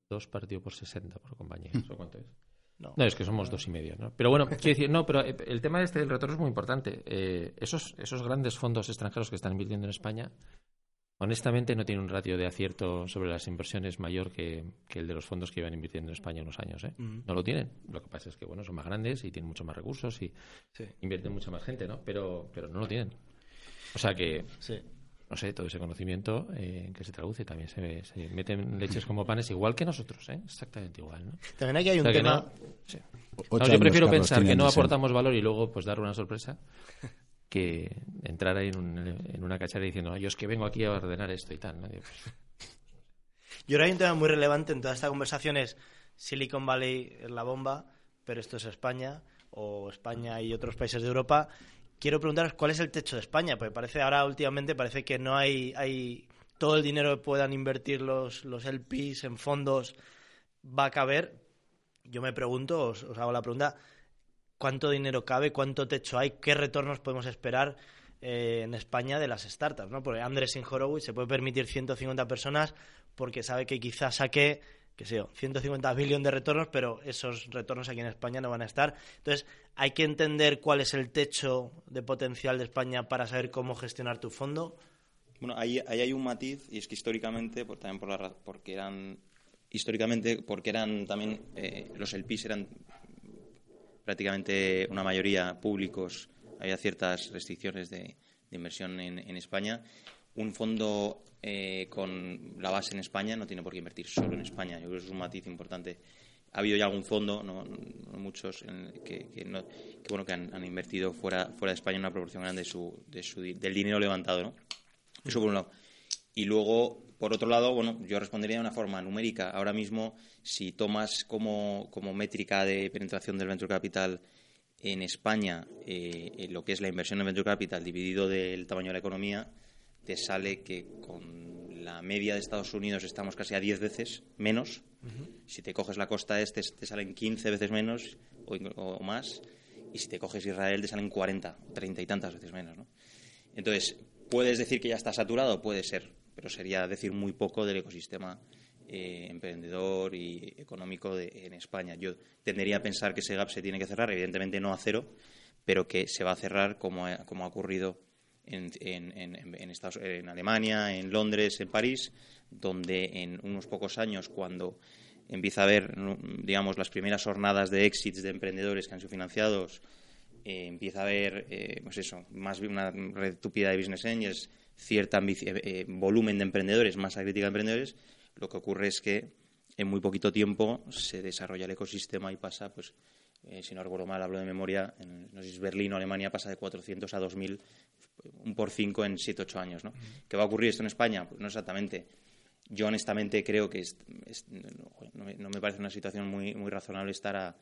dos partidos por 60 por compañía. ¿Eso cuánto es? No. es que somos dos y medio, ¿no? Pero bueno, quiero decir, no, pero eh, el tema este del retorno es muy importante. Eh, esos, esos grandes fondos extranjeros que están invirtiendo en España honestamente no tiene un ratio de acierto sobre las inversiones mayor que, el de los fondos que iban invirtiendo en España unos años. ¿eh? No lo tienen. Lo que pasa es que bueno, son más grandes y tienen mucho más recursos y invierten mucha más gente, ¿no? Pero, pero no lo tienen. O sea que, no sé, todo ese conocimiento eh, que se traduce también se, se, meten leches como panes igual que nosotros, ¿eh? Exactamente igual, ¿no? También aquí hay un tema... yo prefiero pensar que no aportamos valor y luego pues dar una sorpresa que entrar ahí en, una cachara diciendo, yo es que vengo aquí a ordenar esto y tal. Pues, yo creo que hay un tema muy relevante en toda esta conversación es Silicon Valley es la bomba, pero esto es España, o España y otros países de Europa. Quiero preguntaros cuál es el techo de España, porque parece ahora últimamente parece que no hay, hay todo el dinero que puedan invertir los, los LPs en fondos va a caber. Yo me pregunto, os hago la pregunta, cuánto dinero cabe, cuánto techo hay, qué retornos podemos esperar eh, en España de las startups, ¿no? Porque Andrés Horowitz se puede permitir 150 personas porque sabe que quizás saque, qué sé yo, 150 billones de retornos, pero esos retornos aquí en España no van a estar. Entonces, hay que entender cuál es el techo de potencial de España para saber cómo gestionar tu fondo. Bueno, ahí, hay un matiz y es que históricamente, por, también por la, porque eran históricamente porque eran también eh, los LPs eran prácticamente una mayoría públicos, había ciertas restricciones de, inversión en, España. Un fondo eh, con la base en España no tiene por qué invertir solo en España. Yo creo que es un matiz importante. Ha habido ya algún fondo, no, muchos, que, bueno, que han, invertido fuera, fuera de España una proporción grande de su, de su, del dinero levantado. ¿no? Eso por un lado. Y luego, por otro lado, bueno, yo respondería de una forma numérica. Ahora mismo, si tomas como, métrica de penetración del venture capital en España eh, lo que es la inversión en venture capital dividido del tamaño de la economía, te sale que con la media de Estados Unidos estamos casi a 10 veces menos. Si te coges la costa este, te salen 15 veces menos o, más. Y si te coges Israel, te salen 40, 30 y tantas veces menos. ¿no? Entonces, ¿puedes decir que ya está saturado? Puede ser pero sería decir muy poco del ecosistema eh, emprendedor y económico en España. Yo tendería a pensar que ese gap se tiene que cerrar, evidentemente no a cero, pero que se va a cerrar como como ha ocurrido en, en, Estados, en Alemania, en Londres, en París, donde en unos pocos años, cuando empieza a haber, digamos, las primeras jornadas de exits de emprendedores que han sido financiados, eh, empieza a haber, eh, pues eso, más una red tupida de business angels, cierta eh, eh, volumen de emprendedores, masa crítica de emprendedores, lo que ocurre es que en muy poquito tiempo se desarrolla el ecosistema y pasa, pues, eh, si no recuerdo mal, hablo de memoria, en, no sé si es Berlín o Alemania, pasa de 400 a 2.000, un por cinco en 7, 8 años. ¿no? ¿Qué va a ocurrir esto en España? Pues no exactamente. Yo honestamente creo que no, me, parece una situación muy, muy razonable estar a,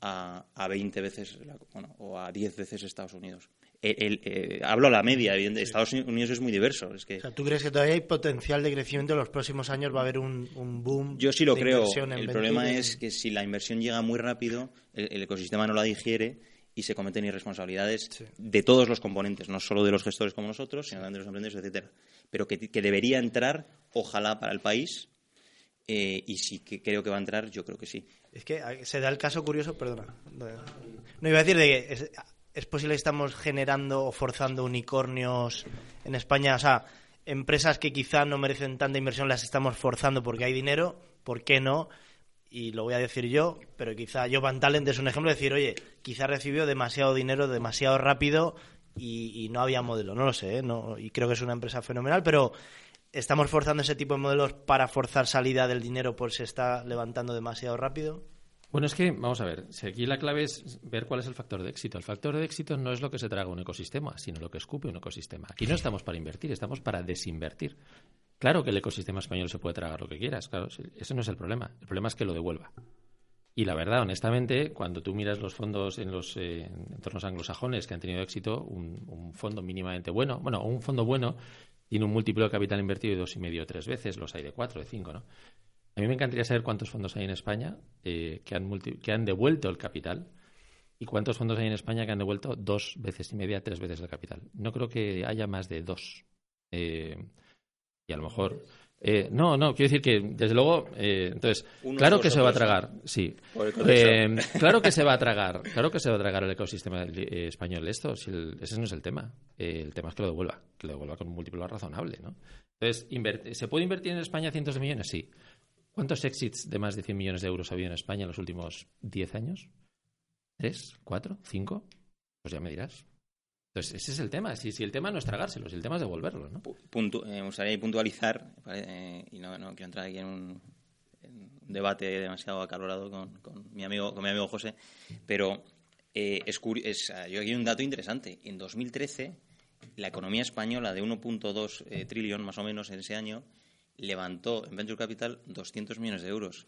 a, a 20 veces, bueno, o a 10 veces Estados Unidos el, eh, hablo a la media. Estados Unidos es muy diverso. Es que... ¿Tú crees que todavía hay potencial de crecimiento en los próximos años? ¿Va a haber un, boom? Yo sí lo creo. El problema es que si la inversión llega muy rápido, el, ecosistema no la digiere y se cometen irresponsabilidades de todos los componentes, no solo de los gestores como nosotros, sino también de los emprendedores, etcétera. Pero que, debería entrar, ojalá, para el país. Eh, y si que creo que va a entrar, yo creo que sí. Es que se da el caso curioso, perdona. No iba a decir de que ¿Es posible que estamos generando o forzando unicornios en España? O sea, empresas que quizá no merecen tanta inversión las estamos forzando porque hay dinero, ¿por qué no? Y lo voy a decir yo, pero quizá Van Talent es un ejemplo de decir, oye, quizá recibió demasiado dinero demasiado rápido y, no había modelo, no lo sé, ¿eh? no, y creo que es una empresa fenomenal, pero ¿estamos forzando ese tipo de modelos para forzar salida del dinero por si está levantando demasiado rápido? Bueno, es que, vamos a ver, si aquí la clave es ver cuál es el factor de éxito. El factor de éxito no es lo que se traga un ecosistema, sino lo que escupe un ecosistema. Aquí no estamos para invertir, estamos para desinvertir. Claro que el ecosistema español se puede tragar lo que quieras, claro, eso no es el problema. El problema es que lo devuelva. Y la verdad, honestamente, cuando tú miras los fondos en los eh, entornos anglosajones que han tenido éxito, un, fondo mínimamente bueno, bueno, un fondo bueno tiene un múltiplo de capital invertido de dos y medio tres veces, los hay de cuatro, de cinco, ¿no? A mí me encantaría saber cuántos fondos hay en España eh, que, han que han devuelto el capital y cuántos fondos hay en España que han devuelto dos veces y media, tres veces el capital. No creo que haya más de dos. Eh, y a lo mejor Eh, no, no, quiero decir que, desde luego, eh, entonces, claro que se va a tragar, sí. Eh, claro que se va a tragar, claro que se va a tragar el ecosistema eh, español esto, si el- ese no es el tema. Eh, el tema es que lo devuelva, que lo devuelva con un múltiplo razonable, ¿no? Entonces, ¿se puede invertir en España cientos de millones? Sí. ¿Cuántos exits de más de 100 millones de euros ha habido en España en los últimos 10 años? ¿Tres? ¿Cuatro? ¿Cinco? Pues ya me dirás. Entonces, ese es el tema. Si, el tema no es tragárselo, si el tema es devolverlo, ¿no? Pu- puntu- eh, me gustaría puntualizar, eh, y no, quiero entrar aquí en un, debate demasiado acalorado con, mi amigo con mi amigo José, pero eh, es, es, ah, yo aquí hay un dato interesante. En 2013, la economía española de 1.2 eh, trillón más o menos en ese año levantó en Venture Capital 200 millones de euros.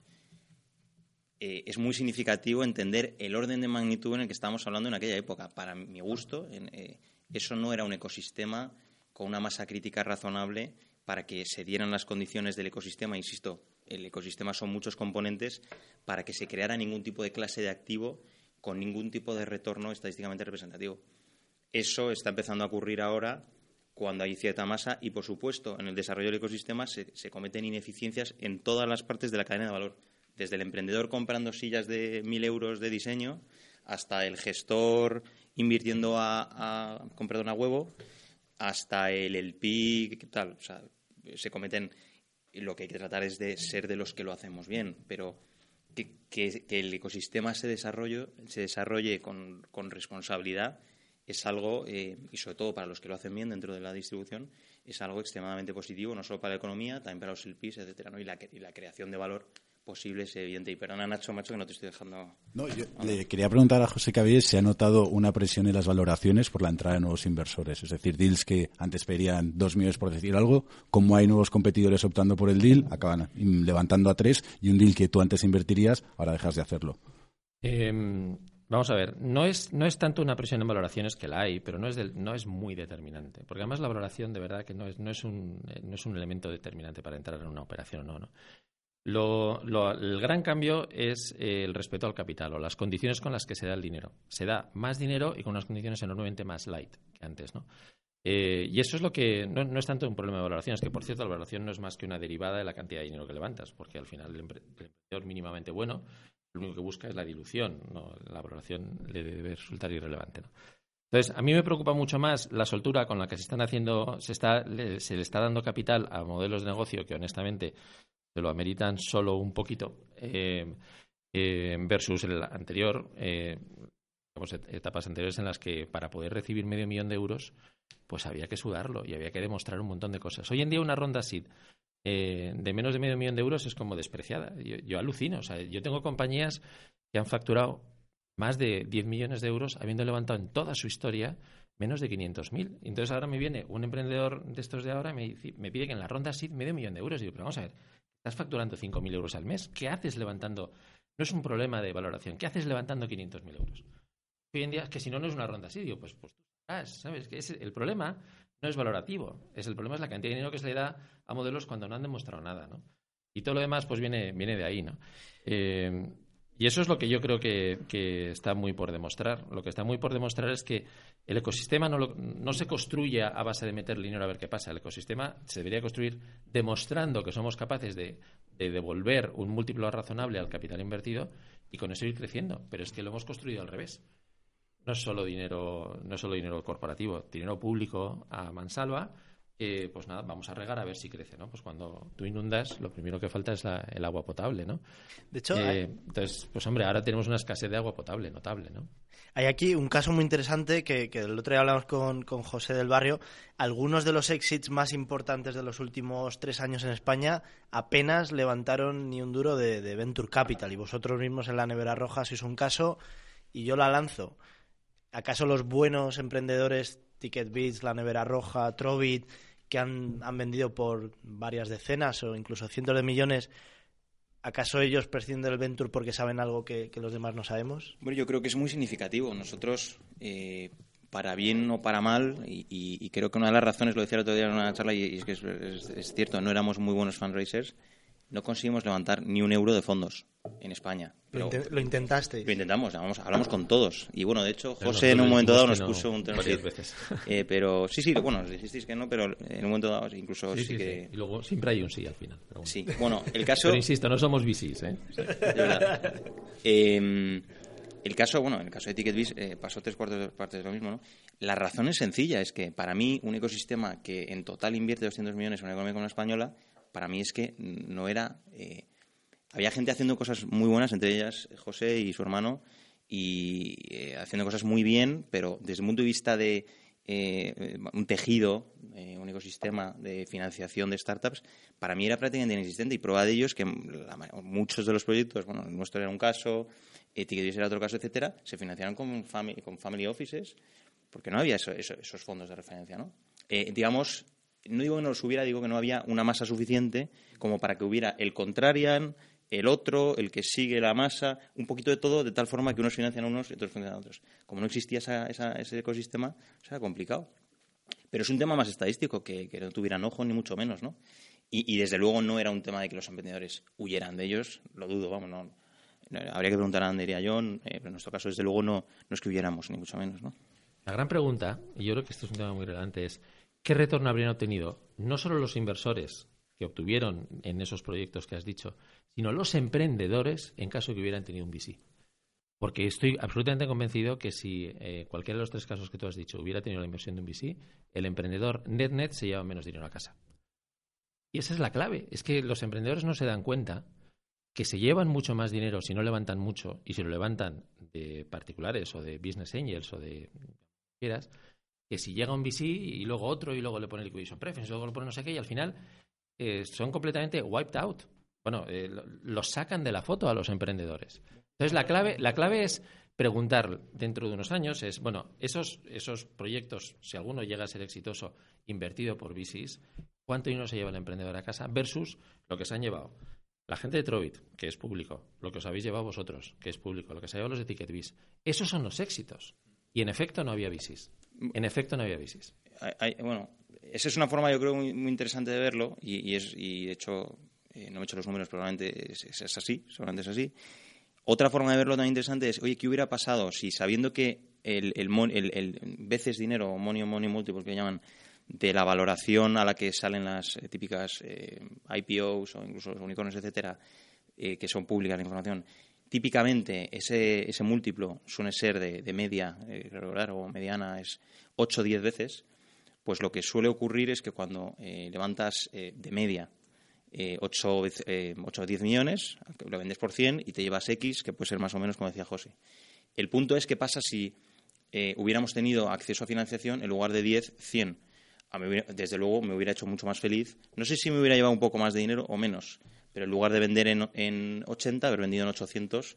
Eh, es muy significativo entender el orden de magnitud en el que estábamos hablando en aquella época. Para mi gusto, eh, eso no era un ecosistema con una masa crítica razonable para que se dieran las condiciones del ecosistema. Insisto, el ecosistema son muchos componentes para que se creara ningún tipo de clase de activo con ningún tipo de retorno estadísticamente representativo. Eso está empezando a ocurrir ahora cuando hay cierta masa y, por supuesto, en el desarrollo del ecosistema se, cometen ineficiencias en todas las partes de la cadena de valor. Desde el emprendedor comprando sillas de mil euros de diseño hasta el gestor invirtiendo a, a, perdón, a huevo, hasta el LP, ¿qué tal? O sea, se cometen. Lo que hay que tratar es de ser de los que lo hacemos bien, pero que, el ecosistema se desarrolle, se desarrolle con responsabilidad es algo, eh, y sobre todo para los que lo hacen bien dentro de la distribución, es algo extremadamente positivo, no solo para la economía, también para los LPs, etcétera, ¿no? y, la, y la creación de valor posible es evidente. Y perdona, Nacho, macho, que no te estoy dejando. No, yo le quería preguntar a José Cabides si ha notado una presión en las valoraciones por la entrada de nuevos inversores. Es decir, deals que antes pedían dos millones por decir algo, como hay nuevos competidores optando por el deal, acaban levantando a tres y un deal que tú antes invertirías, ahora dejas de hacerlo. Eh, vamos a ver, no es, no es tanto una presión en valoraciones que la hay, pero no es, del- no es muy determinante. Porque además la valoración de verdad que no es, no es, un, eh, no es un elemento determinante para entrar en una operación o no. ¿no? Lo, lo- el gran cambio es eh, el respeto al capital o las condiciones con las que se da el dinero. Se da más dinero y con unas condiciones enormemente más light que antes, ¿no? Eh, y eso es lo que no, no es tanto un problema de valoración, es que por cierto la valoración no es más que una derivada de la cantidad de dinero que levantas, porque al final el, empre- el emprendedor mínimamente bueno lo único que busca es la dilución, la valoración le debe resultar irrelevante. Entonces, a mí me preocupa mucho más la soltura con la que se están haciendo, se, está, se le está dando capital a modelos de negocio que honestamente se lo ameritan solo un poquito eh, eh, versus el anterior, eh, digamos, et- etapas anteriores en las que para poder recibir medio millón de euros, pues había que sudarlo y había que demostrar un montón de cosas. Hoy en día una ronda SID eh, de menos de medio millón de euros es como despreciada. Yo, alucino. Yo tengo compañías que han facturado más de 10 millones de euros habiendo levantado en toda su historia menos de 500.000. Entonces ahora me viene un emprendedor de estos de ahora me, me pide que en la ronda SID medio millón de euros. Y digo, pero vamos a ver, estás facturando 5.000 euros al mes. ¿Qué haces levantando? No es un problema de valoración. ¿Qué haces levantando 500.000 euros? Hoy en día que si no, no es una ronda así. Digo, pues, pues sabrás, ¿sabes? Que es, el problema no es valorativo. Es el problema es la cantidad de dinero que se le da a modelos cuando no han demostrado nada, ¿no? Y todo lo demás, pues viene, viene de ahí, ¿no? Eh, y eso es lo que yo creo que, que está muy por demostrar. Lo que está muy por demostrar es que el ecosistema no, lo- no se construye a base de meter dinero a ver qué pasa. El ecosistema se debería construir demostrando que somos capaces de, de devolver un múltiplo razonable al capital invertido y con eso ir creciendo. Pero es que lo hemos construido al revés. No es solo dinero, no es solo dinero corporativo, dinero público a mansalva. que, pues nada, vamos a regar a ver si crece, ¿no? Pues cuando tú inundas, lo primero que falta es la- el agua potable, ¿no? De hecho, Eh, hay, entonces, pues hombre, ahora tenemos una escasez de agua potable notable, ¿no? hay aquí un caso muy interesante que, que el otro día hablamos con, con José del Barrio. Algunos de los exits más importantes de los últimos tres años en España apenas levantaron ni un duro de, de Venture Capital. Y vosotros mismos en la Nevera Roja sois un caso y yo la lanzo. ¿Acaso los buenos emprendedores, TicketBits, La Nevera Roja, Trovit, que han, han vendido por varias decenas o incluso cientos de millones, ¿acaso ellos prescinden del Venture porque saben algo que, los demás no sabemos? Bueno, yo creo que es muy significativo. Nosotros, eh, para bien o para mal, y, creo que una de las razones, lo decía el otro día en una charla, y, es que es- es cierto, no éramos muy buenos fundraisers, no conseguimos levantar ni un euro de fondos en España. Lo, Pero lo intentaste. lo intentamos, hablamos, hablamos con todos. Y bueno, de hecho, José en un momento dado nos no puso un sheet. veces. Eh, pero sí, sí, bueno, os dijisteis que no, pero en un momento dado incluso Sí, sí, sí, que... sí. Y luego siempre hay un sí al final. pero bueno. Sí, bueno, el caso... Pero insisto, no somos VCs, ¿eh? de verdad. Eh, el caso, bueno, en el caso de TicketBiz eh, pasó tres cuartos partes de lo mismo, ¿no? La razón es sencilla, es que para mí un ecosistema que en total invierte 200 millones en una economía como la española, para mí es que no era... eh, había gente haciendo cosas muy buenas, entre ellas José y su hermano, y eh, haciendo cosas muy bien, pero desde el punto de vista de eh, un tejido, eh, un ecosistema de financiación de startups, para mí era prácticamente inexistente. Y prueba de ello es que la muchos de los proyectos, bueno, nuestro era un caso, eh, TicketBiz era otro caso, etcétera, se financiaron con family, con family offices, porque no había eso- eso- esos fondos de referencia, ¿no? Eh, digamos, no digo que no los hubiera, digo que no había una masa suficiente como para que hubiera el contrarian, el otro, el que sigue la masa, un poquito de todo, de tal forma que unos financian a unos y otros financian a otros. Como no existía ese ecosistema, pues era complicado. Pero es un tema más estadístico, que, que no tuvieran ojo ni mucho menos, ¿no? Y, desde luego no era un tema de que los emprendedores huyeran de ellos, lo dudo, vamos, no. habría que preguntar a Ander y a John, eh, pero en nuestro caso, desde luego, no, no es que huyéramos, ni mucho menos, ¿no? La gran pregunta, y yo creo que esto es un tema muy relevante, es ¿qué retorno habrían obtenido no solo los inversores que obtuvieron en esos proyectos que has dicho, sino los emprendedores en caso de que hubieran tenido un VC? Porque estoy absolutamente convencido que si eh, cualquiera de los tres casos que tú has dicho hubiera tenido la inversión de un VC, el emprendedor net-net se lleva menos dinero a casa. Y esa es la clave. Es que los emprendedores no se dan cuenta que se llevan mucho más dinero si no levantan mucho y si lo levantan de particulares o de business angels o de quieras, que si llega un VC y luego otro y luego le pone liquidation preference, luego le pone no sé qué y al final eh, son completamente wiped out. Bueno, eh, lo- los sacan de la foto a los emprendedores. Entonces la clave, la clave es preguntar dentro de unos años es, bueno, esos, esos proyectos, si alguno llega a ser exitoso, invertido por VCs, ¿cuánto dinero se lleva el emprendedor a casa versus lo que se han llevado? La gente de Trovit, que es público, lo que os habéis llevado vosotros, que es público, lo que se ha llevado los de TicketBiz, esos son los éxitos. Y en efecto no había VCs. En efecto no había VCs. Hay- hay- bueno, esa es una forma, yo creo, muy, interesante de verlo y, y es, y de hecho, eh, no me he hecho los números, probablemente es, es- es así, seguramente es así. Otra forma de verlo también interesante es, oye, ¿qué hubiera pasado si sabiendo que el, el, el- el veces dinero, o money on money multiple que llaman, de la valoración a la que salen las eh, típicas eh, IPOs o incluso los unicornios, etcétera, que son públicas la información, típicamente ese, ese múltiplo suele ser de, de media, eh, regular o mediana, es 8 o 10 veces, pues lo que suele ocurrir es que cuando eh, levantas eh, de media eh, 8, o 10 millones, lo vendes por 100 y te llevas X, que puede ser más o menos como decía José. El punto es qué pasa si eh, hubiéramos tenido acceso a financiación en lugar de 10, 100. A desde luego me hubiera hecho mucho más feliz. No sé si me hubiera llevado un poco más de dinero o menos, pero en lugar de vender en, en 80, haber vendido en 800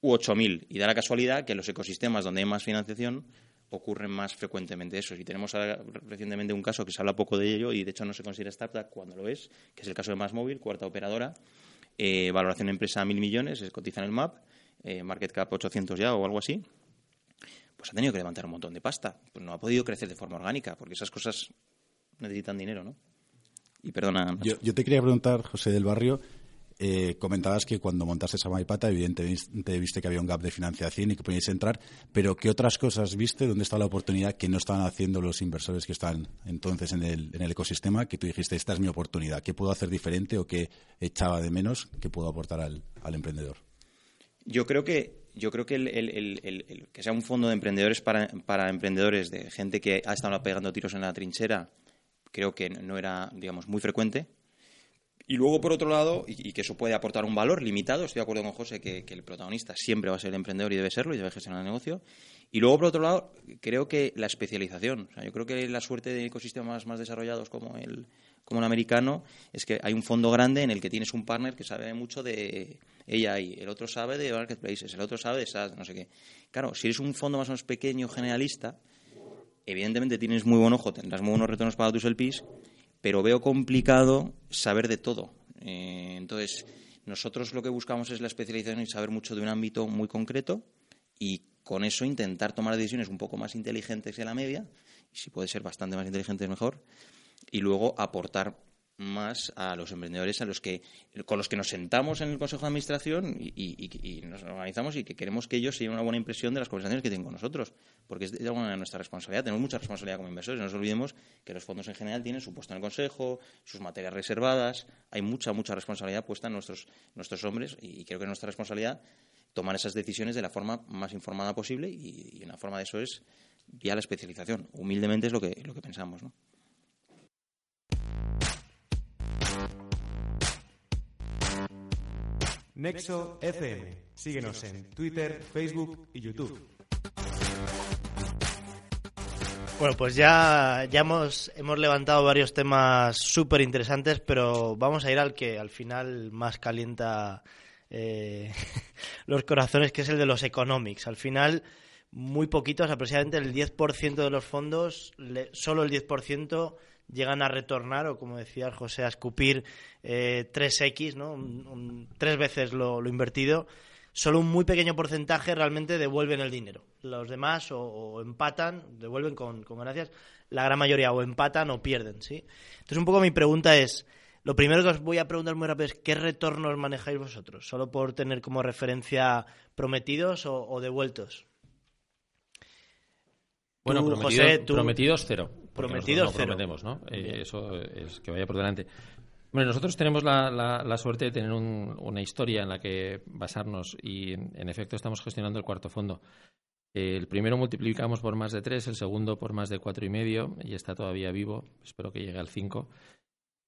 u 8.000. Y da la casualidad que en los ecosistemas donde hay más financiación ocurren más frecuentemente eso. Y tenemos ahora recientemente un caso que se habla poco de ello y de hecho no se considera startup cuando lo es, que es el caso de Más cuarta operadora, eh, valoración de empresa a mil millones, cotiza en el MAP, eh, market cap 800 ya o algo así. Pues ha tenido que levantar un montón de pasta. Pues no ha podido crecer de forma orgánica, porque esas cosas necesitan dinero, ¿no? Y perdona. Yo, yo te quería preguntar, José del Barrio, eh, comentabas que cuando montaste esa Maipata, evidentemente viste que había un gap de financiación y que podíais entrar, pero ¿qué otras cosas viste? ¿Dónde está la oportunidad que no estaban haciendo los inversores que están entonces en el, en el ecosistema? Que tú dijiste, esta es mi oportunidad. ¿Qué puedo hacer diferente o qué echaba de menos que puedo aportar al, al emprendedor? Yo creo que yo creo que el que sea un fondo de emprendedores para, para emprendedores, de gente que ha estado pegando tiros en la trinchera, creo que no era, digamos, muy frecuente. Y luego, por otro lado, y, y que eso puede aportar un valor limitado, estoy de acuerdo con José que, el protagonista siempre va a ser el emprendedor y debe serlo y debe gestionar el negocio. Y luego, por otro lado, creo que la especialización. O sea, yo creo que la suerte de ecosistemas más desarrollados como el, como el americano es que hay un fondo grande en el que tienes un partner que sabe mucho de AI, el otro sabe de marketplaces, el otro sabe de SaaS, no sé qué. Claro, si eres un fondo más o menos pequeño, generalista, evidentemente tienes muy buen ojo, tendrás muy buenos retornos para tus LPs, pero veo complicado saber de todo. Eh, entonces, nosotros lo que buscamos es la especialización y saber mucho de un ámbito muy concreto y con eso intentar tomar decisiones un poco más inteligentes que la media, y si puede ser bastante más inteligentes mejor, y luego aportar más a los emprendedores a los que con los que nos sentamos en el consejo de administración y, nos organizamos y que queremos que ellos se lleven una buena impresión de las conversaciones que tienen con nosotros porque es de alguna manera nuestra responsabilidad. Tenemos mucha responsabilidad como inversores. No nos olvidemos que los fondos en general tienen su puesto en el consejo sus materias reservadas. Hay mucha mucha responsabilidad puesta en nuestros nuestros hombres y creo que es nuestra responsabilidad tomar esas decisiones de la forma más informada posible y, una forma de eso es vía la especialización. Humildemente es lo que lo que pensamos ¿no? Nexo FM. Síguenos en Twitter, Facebook y YouTube. Bueno, pues ya, ya hemos, hemos levantado varios temas súper interesantes, pero vamos a ir al que al final más calienta eh, los corazones, que es el de los economics. Al final, muy poquitos, aproximadamente el 10% de los fondos, solo el 10% llegan a retornar o, como decía José, a escupir eh, 3X, ¿no? tres veces lo, invertido, solo un muy pequeño porcentaje realmente devuelven el dinero. Los demás o, empatan, devuelven con, con, ganancias, la gran mayoría o empatan o pierden, ¿sí? Entonces, un poco mi pregunta es, lo primero que os voy a preguntar muy rápido es, ¿qué retornos manejáis vosotros? ¿Solo por tener como referencia prometidos o, devueltos? Bueno, prometidos cero. Prometidos no prometemos, ¿no? Eh, eso es que vaya por delante. Bueno, nosotros tenemos la, la, suerte de tener una historia en la que basarnos y, en, efecto, estamos gestionando el cuarto fondo. El primero multiplicamos por más de tres, el segundo por más de cuatro y medio y está todavía vivo. Espero que llegue al cinco.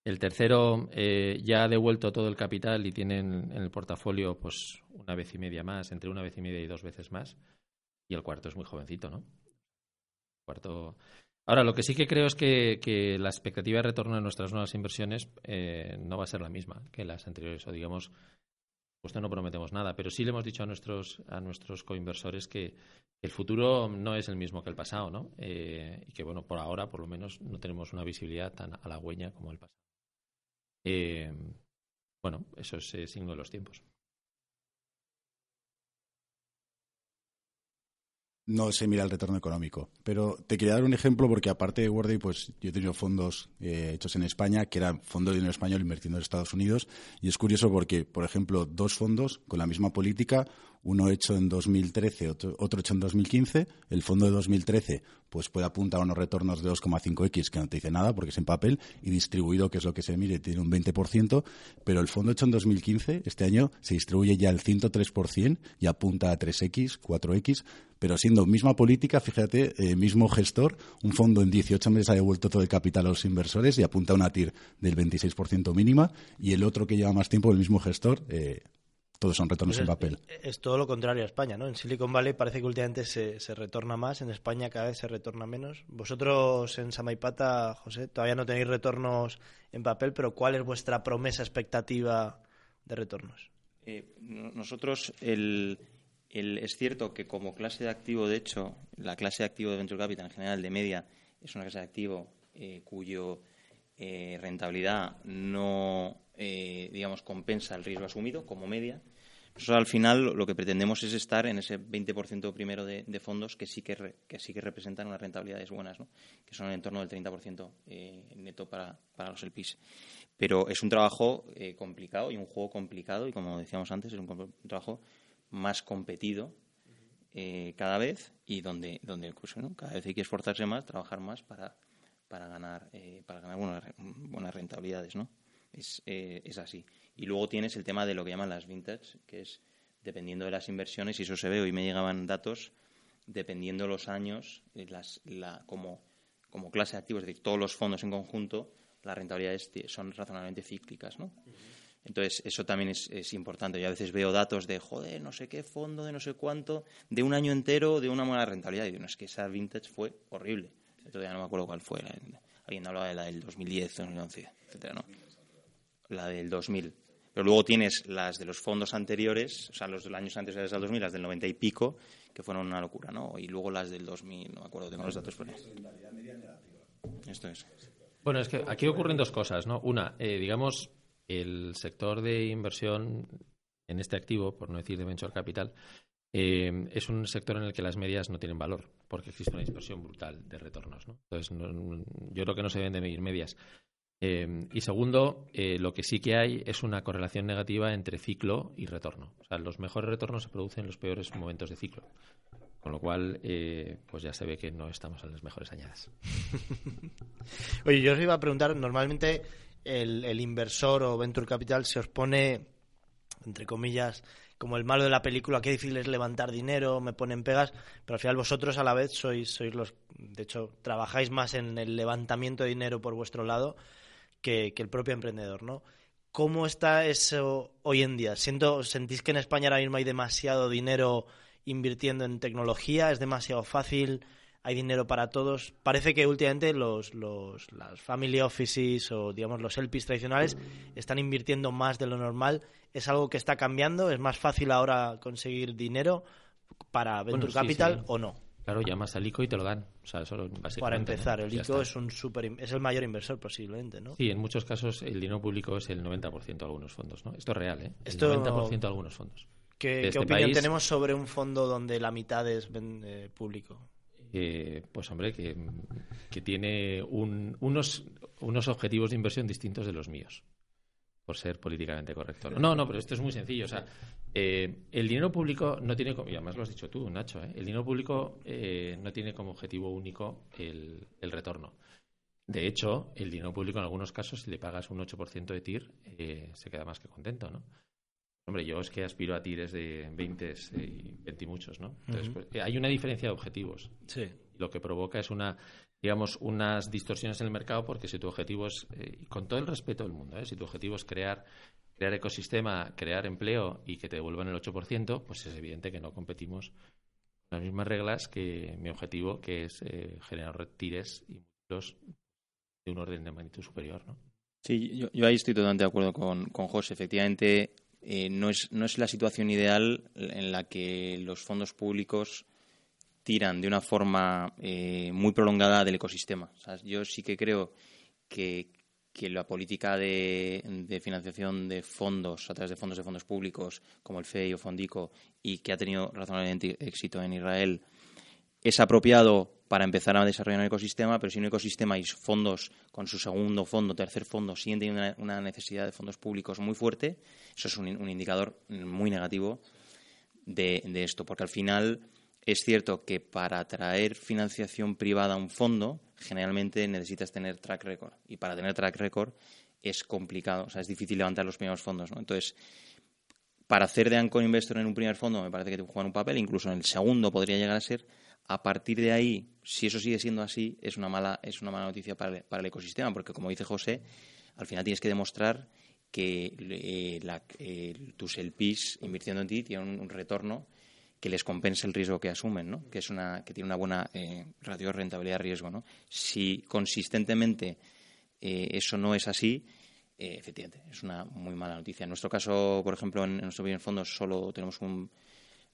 El tercero eh, ya ha devuelto todo el capital y tiene en, el portafolio pues una vez y media más, entre una vez y media y dos veces más. Y el cuarto es muy jovencito, ¿no? Cuarto Ahora, lo que sí que creo es que, la expectativa de retorno de nuestras nuevas inversiones eh, no va a ser la misma que las anteriores. O digamos, pues no prometemos nada, pero sí le hemos dicho a nuestros, a nuestros coinversores que el futuro no es el mismo que el pasado, ¿no? Eh, y que, bueno, por ahora, por lo menos, no tenemos una visibilidad tan halagüeña como el pasado. Eh, bueno, eso es signo de los tiempos. No se mira el retorno económico. Pero te quería dar un ejemplo porque aparte de Wordy, pues yo he tenido fondos eh, hechos en España que eran fondos de dinero español invirtiendo en Estados Unidos y es curioso porque, por ejemplo, dos fondos con la misma política, uno hecho en 2013, otro, otro hecho en 2015. El fondo de 2013 pues puede apuntar a unos retornos de 2,5x, que no te dice nada porque es en papel, y distribuido, que es lo que se mire, tiene un 20%, pero el fondo hecho en 2015, este año, se distribuye ya el 103% y apunta a 3x, 4x, pero siendo misma política, fíjate, eh, mismo gestor, un fondo en 18 meses ha devuelto todo el capital a los inversores y apunta a una TIR del 26% mínima, y el otro que lleva más tiempo, el mismo gestor, eh, todos son retornos pues en papel. Es, todo lo contrario a España, ¿no? En Silicon Valley parece que últimamente se, se, retorna más, en España cada vez se retorna menos. Vosotros en Samaipata, José, todavía no tenéis retornos en papel, pero ¿cuál es vuestra promesa expectativa de retornos? Eh, nosotros, el, es cierto que como clase de activo, de hecho, la clase de activo de Venture Capital en general de media es una clase de activo eh, cuyo eh, rentabilidad no eh, digamos, compensa el riesgo asumido como media. Nosotros al final lo que pretendemos es estar en ese 20% primero de, fondos que sí que, sí que representan unas rentabilidades buenas, que son en torno del 30% eh, neto para, para los LPs. Pero es un trabajo eh, complicado y un juego complicado y como decíamos antes es un, trabajo más competido cada vez y donde, donde pues, cada vez hay que esforzarse más, trabajar más para, para ganar, para ganar buenas, buenas rentabilidades, ¿no? Eh, es, así. Y luego tienes el tema de lo que llaman las vintage, que es dependiendo de las inversiones, y eso se ve, hoy me llegaban datos, dependiendo de los años, eh, las, la, como, como clase de activos, es decir, todos los fondos en conjunto, las rentabilidades son razonablemente cíclicas, ¿no? Entonces, eso también es, es, importante. Yo a veces veo datos de, joder, no sé qué fondo, de no sé cuánto, de un año entero, de una buena rentabilidad. Y digo, no, es que esa vintage fue horrible. Todavía no me acuerdo cuál fue. Alguien hablaba de la del 2010, 2011, etcétera, ¿no? La del 2000. Pero luego tienes las de los fondos anteriores, o sea, los años anteriores del 2000, las del 90 y pico, que fueron una locura, ¿no? Y luego las del 2000, no me acuerdo, tengo los datos por ahí. Esto es. Bueno, es que aquí ocurren dos cosas, ¿no? Una, eh, digamos, el sector de inversión en este activo, por no decir de venture capital, eh, es un sector en el que las medias no tienen valor, porque existe una dispersión brutal de retornos. ¿no? Entonces, yo creo que no se deben de medir medias. Eh, y segundo, eh, lo que sí que hay es una correlación negativa entre ciclo y retorno. O sea, los mejores retornos se producen en los peores momentos de ciclo. Con lo cual, eh, pues ya se ve que no estamos en las mejores añadas. Oye, yo os iba a preguntar, normalmente el, el inversor o venture capital se os pone, entre comillas, como el malo de la película, qué difícil es levantar dinero, me ponen pegas, pero al final vosotros a la vez sois, sois los, de hecho, trabajáis más en el levantamiento de dinero por vuestro lado que, que el propio emprendedor, ¿no? ¿Cómo está eso hoy en día? Siento, ¿Sentís que en España ahora mismo hay demasiado dinero invirtiendo en tecnología? ¿Es demasiado fácil? ¿Hay dinero para todos? Parece que últimamente los, los, las family offices o digamos los LPs tradicionales están invirtiendo más de lo normal. ¿Es algo que está cambiando? ¿Es más fácil ahora conseguir dinero para Venture Bueno, sí, Capital sí. o no? Claro, llamas al ICO y te lo dan. O sea, eso lo- básicamente, Para empezar, el ICO es un super, es el mayor inversor posiblemente, ¿no? Sí, en muchos casos el dinero público es el 90% de algunos fondos, ¿no? Esto es real, ¿eh? El Esto- 90% de algunos fondos. ¿Qué, de qué este opinión país- tenemos sobre un fondo donde la mitad es eh, público? Eh, pues hombre, que, que tiene un- unos, unos objetivos de inversión distintos de los míos, por ser políticamente correcto. No, no, pero esto es muy sencillo. O sea, eh, el dinero público no tiene, como- y además lo has dicho tú, Nacho, ¿eh? el dinero público eh, no tiene como objetivo único el, el retorno. De hecho, el dinero público en algunos casos, si le pagas un 8% de TIR, eh, se queda más que contento, ¿no? Hombre, yo es que aspiro a TIRs de 20 y 20 y muchos, ¿no? Entonces, pues, eh, hay una diferencia de objetivos Sí. lo que provoca es una digamos unas distorsiones en el mercado porque si tu objetivo es eh, con todo el respeto del mundo ¿eh? si tu objetivo es crear crear ecosistema crear empleo y que te devuelvan el 8% pues es evidente que no competimos con las mismas reglas que mi objetivo que es eh, generar tires y múltiplos de un orden de magnitud superior ¿no? Sí, yo, yo ahí estoy totalmente de acuerdo con, con José. Efectivamente, eh, no, es, no es la situación ideal en la que los fondos públicos tiran de una forma eh, muy prolongada del ecosistema. Yo sí que creo que, que la política de, de financiación de fondos a través de fondos de fondos públicos como el FEI o Fondico y que ha tenido razonablemente éxito en Israel es apropiado para empezar a desarrollar un ecosistema, pero si un ecosistema y fondos con su segundo fondo, tercer fondo, siguen teniendo una, una necesidad de fondos públicos muy fuerte, eso es un, un indicador muy negativo de, de esto, porque al final es cierto que para atraer financiación privada a un fondo, generalmente necesitas tener track record. Y para tener track record es complicado, o sea, es difícil levantar los primeros fondos, ¿no? Entonces, para hacer de anchor investor en un primer fondo me parece que te juegan un papel, incluso en el segundo podría llegar a ser. A partir de ahí, si eso sigue siendo así, es una mala, es una mala noticia para el, para el ecosistema, porque como dice José, al final tienes que demostrar que eh, eh, tus LPs invirtiendo en ti tienen un retorno que les compense el riesgo que asumen, ¿no? que es una que tiene una buena eh, ratio rentabilidad-riesgo. ¿no? Si consistentemente eh, eso no es así, eh, efectivamente, es una muy mala noticia. En nuestro caso, por ejemplo, en, en nuestro primer fondo solo tenemos un,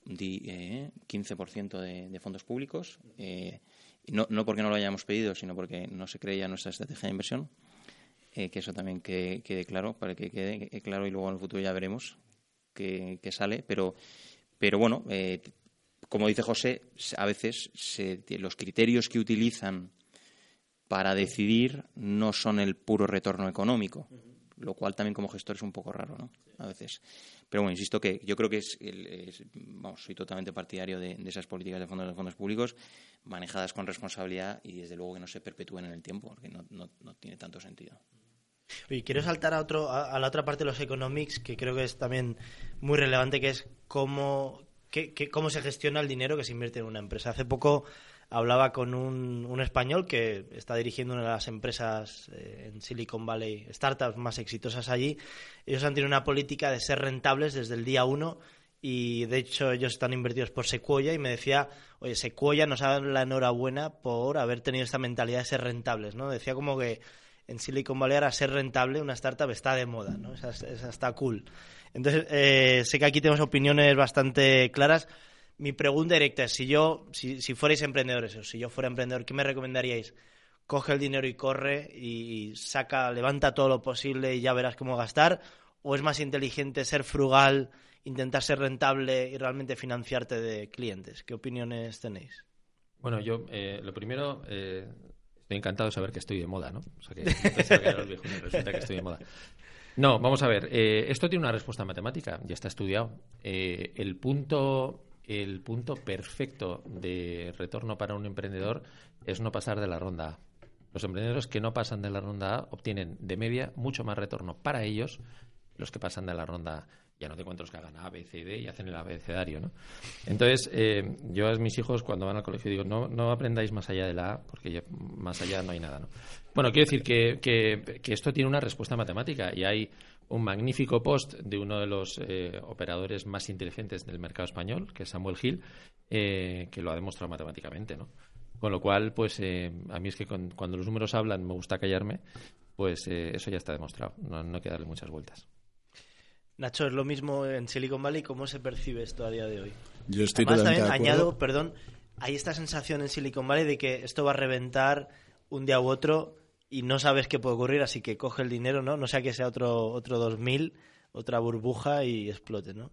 un eh, 15% de, de fondos públicos. eh, no, no porque no lo hayamos pedido, sino porque no se creía nuestra estrategia de inversión. que eso también quede, quede claro, para que quede claro y luego en el futuro ya veremos qué sale. Pero, pero bueno, eh, como dice José, a veces se- los criterios que utilizan para decidir no son el puro retorno económico, lo cual también como gestor es un poco raro, ¿no? A veces. Pero bueno, insisto que yo creo que es, es- vamos, soy totalmente partidario de, de esas políticas de fondos de fondos públicos manejadas con responsabilidad y desde luego que no se perpetúen en el tiempo, porque no, no, no tiene tanto sentido. Y quiero saltar a, otro, a, la otra parte de los economics, que creo que es también muy relevante, que es cómo, qué- cómo se gestiona el dinero que se invierte en una empresa. Hace poco hablaba con un, un español que está dirigiendo una de las empresas eh, en Silicon Valley, startups más exitosas allí. Ellos han tenido una política de ser rentables desde el día uno y de hecho ellos están invertidos por Sequoia y me decía, oye, Sequoia nos da la enhorabuena por haber tenido esta mentalidad de ser rentables, ¿no? Decía como que en Silicon Valley ahora ser rentable una startup está de moda, ¿no? Esa, está cool. Entonces, eh, sé que aquí tenemos opiniones bastante claras. Mi pregunta directa es, si yo, si, si fuerais emprendedores, o si yo fuera emprendedor, ¿qué me recomendaríais? Coge el dinero y corre y saca, levanta todo lo posible y ya verás cómo gastar. ¿O es más inteligente ser frugal, intentar ser rentable y realmente financiarte de clientes? ¿Qué opiniones tenéis? Bueno, yo eh, lo primero, eh, encantado de saber que estoy de moda, ¿no? Que el viejo, resulta que estoy de moda. No, vamos a ver. Eh, esto tiene una respuesta matemática, ya está estudiado. Eh, el punto el punto perfecto de retorno para un emprendedor es no pasar de la ronda A. Los emprendedores que no pasan de la ronda A obtienen de media mucho más retorno para ellos los que pasan de la ronda A. Ya no te cuento los que hagan A, B, C D y hacen el abecedario, ¿no? Entonces, eh, yo a mis hijos cuando van al colegio digo, no, no aprendáis más allá de la A, porque más allá no hay nada, ¿no? Bueno, quiero decir que, que, que esto tiene una respuesta matemática y hay un magnífico post de uno de los eh, operadores más inteligentes del mercado español, que es Samuel Hill, eh, que lo ha demostrado matemáticamente, ¿no? Con lo cual, pues eh, a mí es que cuando los números hablan me gusta callarme, pues eso ya está demostrado, no, no hay que darle muchas vueltas. Nacho, es lo mismo en Silicon Valley, ¿cómo se percibe esto a día de hoy? Yo estoy Además, también añado, perdón, hay esta sensación en Silicon Valley de que esto va a reventar un día u otro y no sabes qué puede ocurrir, así que coge el dinero, ¿no? No sea que sea otro, otro 2000, otra burbuja y explote, ¿no?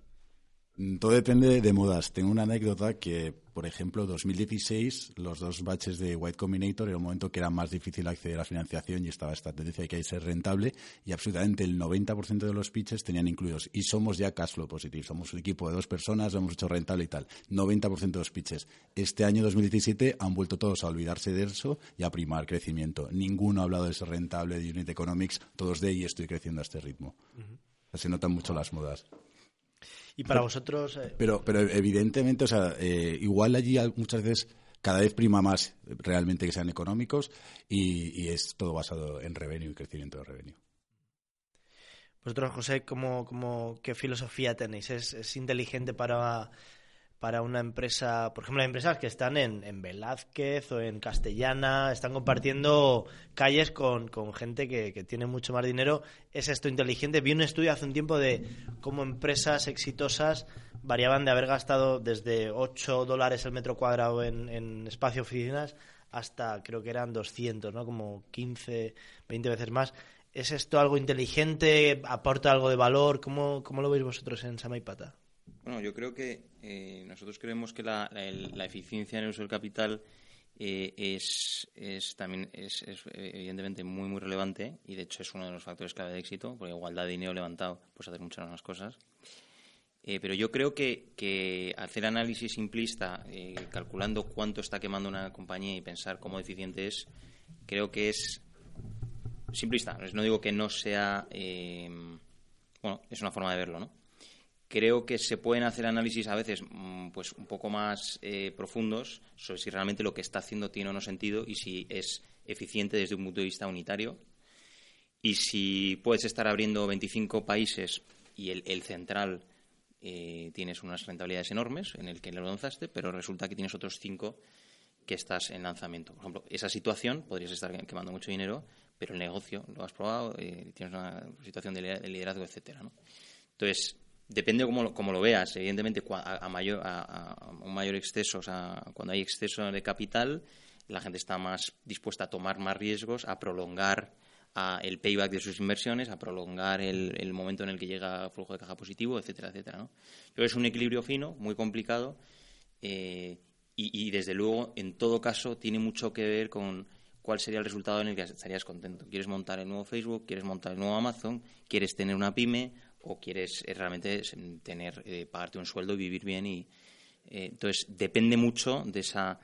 Todo depende de modas. Tengo una anécdota que, por ejemplo, 2016, los dos baches de White Combinator era un momento que era más difícil acceder a financiación y estaba esta tendencia de que hay que ser rentable y absolutamente el 90% de los pitches tenían incluidos. Y somos ya cash flow positive. Somos un equipo de dos personas, lo hemos hecho rentable y tal. 90% de los pitches. Este año 2017 han vuelto todos a olvidarse de eso y a primar crecimiento. Ninguno ha hablado de ser rentable, de unit economics, todos de y estoy creciendo a este ritmo. Se notan mucho las modas. Y para vosotros, eh, Pero, pero evidentemente, o sea, eh, igual allí al- muchas veces cada vez prima más realmente que sean económicos y, y es todo basado en revenue y crecimiento de revenue. vosotros José, ¿cómo, cómo, ¿qué filosofía tenéis? ¿Es, es inteligente para, para una empresa, por ejemplo, hay empresas que están en, en Velázquez o en Castellana, están compartiendo calles con, con gente que, que tiene mucho más dinero. ¿Es esto inteligente? Vi un estudio hace un tiempo de cómo empresas exitosas variaban de haber gastado desde 8 dólares el metro cuadrado en, en espacio oficinas hasta creo que eran 200, ¿no? Como 15, 20 veces más. ¿Es esto algo inteligente? ¿Aporta algo de valor? ¿Cómo, cómo lo veis vosotros en Samaipata? Bueno, yo creo que eh, nosotros creemos que la, la- eficiencia en el uso del capital eh, es, es también es, eh, evidentemente muy muy relevante y de hecho es uno de los factores clave de éxito porque igualdad de dinero levantado puedes hacer muchas más cosas. Eh, pero yo creo que, que hacer análisis simplista eh, calculando cuánto está quemando una compañía y pensar cómo eficiente es creo que es simplista. No digo que no sea eh, bueno es una forma de verlo no creo que se pueden hacer análisis a veces mm, pues un poco más eh, profundos sobre si realmente lo que está haciendo tiene o no sentido y si es eficiente desde un punto de vista unitario y si puedes estar abriendo 25 países y el, central eh, tienes unas rentabilidades enormes en el que lo lanzaste, pero resulta que tienes otros cinco que estás en lanzamiento. Por ejemplo, esa situación podrías estar quemando mucho dinero, pero el negocio lo has probado, eh, tienes una situación de liderazgo, etcétera, ¿no? Entonces, depende cómo lo, cómo lo veas. Evidentemente, a, mayor, a, a un mayor exceso, o sea, cuando hay exceso de capital, la gente está más dispuesta a tomar más riesgos, a prolongar a el payback de sus inversiones, a prolongar el, el momento en el que llega flujo de caja positivo, etcétera, etcétera. ¿no? Pero es un equilibrio fino, muy complicado, eh, y, y, desde luego, en todo caso, tiene mucho que ver con cuál sería el resultado en el que estarías contento. ¿Quieres montar el nuevo Facebook? ¿Quieres montar el nuevo Amazon? ¿Quieres tener una pyme? ¿O quieres eh, realmente tener eh, pagarte un sueldo y vivir bien? y eh, Entonces, depende mucho de esa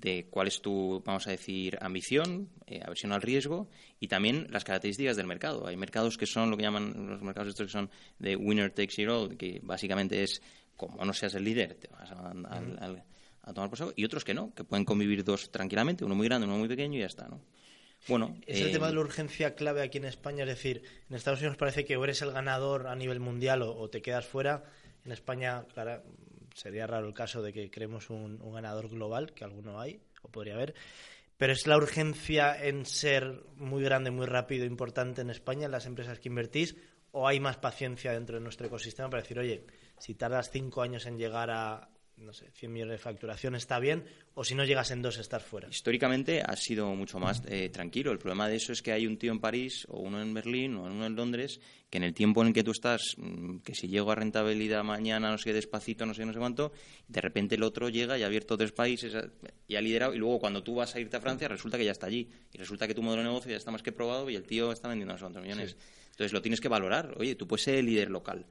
de cuál es tu, vamos a decir, ambición, eh, aversión al riesgo y también las características del mercado. Hay mercados que son lo que llaman los mercados estos que son de winner takes it all, que básicamente es como no seas el líder, te vas a, al, al, a tomar por saco, y otros que no, que pueden convivir dos tranquilamente, uno muy grande, uno muy pequeño y ya está, ¿no? Bueno, es el tema de la urgencia clave aquí en España, es decir, en Estados Unidos parece que o eres el ganador a nivel mundial o, o te quedas fuera. En España, claro, sería raro el caso de que creemos un, un, ganador global, que alguno hay, o podría haber. Pero es la urgencia en ser muy grande, muy rápido, importante en España, en las empresas que invertís, o hay más paciencia dentro de nuestro ecosistema para decir, oye, si tardas cinco años en llegar a no sé, 100 millones de facturación está bien, o si no llegas en dos estás fuera. Históricamente ha sido mucho más eh, tranquilo. El problema de eso es que hay un tío en París, o uno en Berlín, o uno en Londres, que en el tiempo en el que tú estás, mm, que si llego a rentabilidad mañana, no sé, despacito, no sé, no sé cuánto, de repente el otro llega y ha abierto tres países y ha liderado, y luego cuando tú vas a irte a Francia, resulta que ya está allí. Y resulta que tu modelo de negocio ya está más que probado y el tío está vendiendo no sé cuántos millones. Entonces lo tienes que valorar. Oye, tú puedes ser el líder local.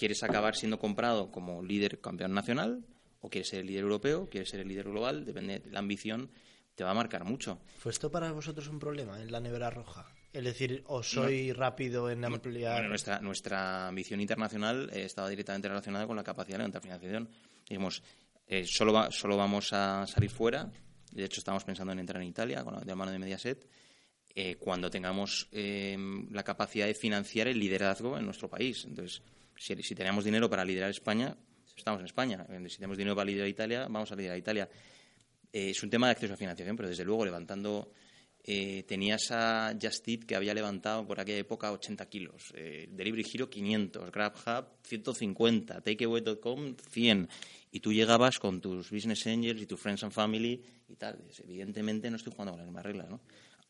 ¿Quieres acabar siendo comprado como líder campeón nacional? ¿O quieres ser el líder europeo? ¿Quieres ser el líder global? Depende de la ambición, te va a marcar mucho. ¿Fue esto para vosotros un problema en la nevera roja? Es decir, ¿o soy rápido en ampliar...? Bueno, nuestra, nuestra ambición internacional eh, estaba directamente relacionada con la capacidad de levantar financiación. Digamos, eh, solo, solo vamos a salir fuera. De hecho, estamos pensando en entrar en Italia con la, de la mano de Mediaset eh, cuando tengamos em, la capacidad de financiar el liderazgo en nuestro país. Entonces, si, si tenemos dinero para liderar España, estamos en España. Eh, si tenemos dinero para liderar Italia, vamos a liderar Italia. Eh, es un tema de acceso a financiación, pero desde luego levantando. tenías a Justit que había levantado por aquella época 80 kilos, Delivery Hero 500, GrabHub 150, Takeaway.com 100, y tú llegabas con tus business angels y tus friends and family y tal. Evidentemente no estoy jugando con las mismas reglas, ¿no?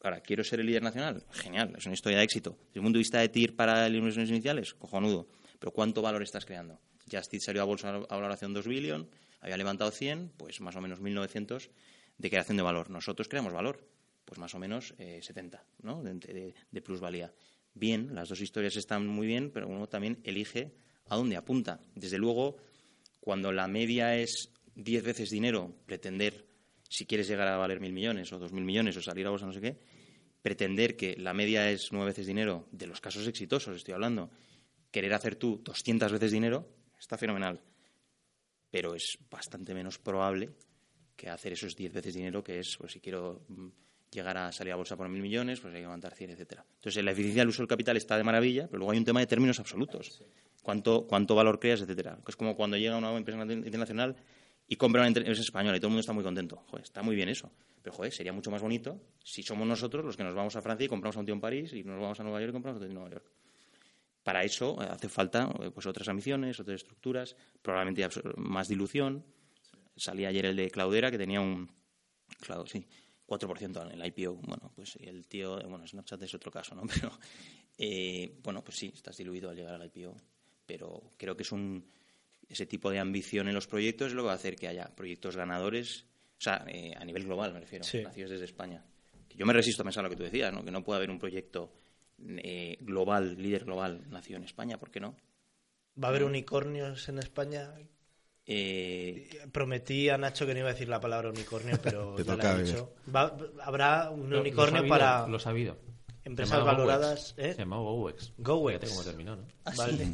Ahora, ¿quiero ser el líder nacional? Genial, es una historia de éxito. Desde el punto de vista de TIR para inversiones iniciales, cojonudo. Pero ¿cuánto valor estás creando? Justit salió a bolsa a valoración 2 billion, había levantado 100, pues más o menos 1.900 de creación de valor. Nosotros creamos valor, pues más o menos 70 eh, ¿no? de, de plusvalía. Bien, las dos historias están muy bien, pero uno también elige a dónde apunta. Desde luego, cuando la media es 10 veces dinero, pretender si quieres llegar a valer mil millones o dos mil millones o salir a bolsa no sé qué, pretender que la media es nueve veces dinero, de los casos exitosos estoy hablando, querer hacer tú 200 veces dinero, está fenomenal. Pero es bastante menos probable que hacer esos 10 veces dinero, que es, pues si quiero mm, llegar a salir a bolsa por mil millones, pues hay que levantar 100, etcétera. Entonces, la eficiencia del uso del capital está de maravilla, pero luego hay un tema de términos absolutos. ¿Cuánto, cuánto valor creas, etcétera? Es como cuando llega una empresa internacional y compra una empresa española y todo el mundo está muy contento. Joder, está muy bien eso. Pero, joder, sería mucho más bonito si somos nosotros los que nos vamos a Francia y compramos a un tío en París y nos vamos a Nueva York y compramos a otro tío en Nueva York. Para eso eh, hace falta eh, pues otras ambiciones, otras estructuras, probablemente más dilución. Salía ayer el de Claudera, que tenía un, claro, sí, 4% en el IPO. Bueno, pues el tío, bueno, Snapchat es otro caso, ¿no? Pero, eh, bueno, pues sí, estás diluido al llegar al IPO. Pero creo que es un, ese tipo de ambición en los proyectos es lo que va a hacer que haya proyectos ganadores, o sea, eh, a nivel global me refiero, nacidos desde España. yo me resisto a pensar lo que tú decías, ¿no? que no puede haber un proyecto eh, global, líder global, nacido en España, ¿por qué no? ¿Va a haber unicornios en España? Eh... Prometí a Nacho que no iba a decir la palabra unicornio, pero ya lo ha dicho. ¿Habrá un unicornio para...? Lo sabido. Empresas valoradas. ¿eh? Se llama GoEx. GoEx. cómo terminó, ¿no? Ah, vale.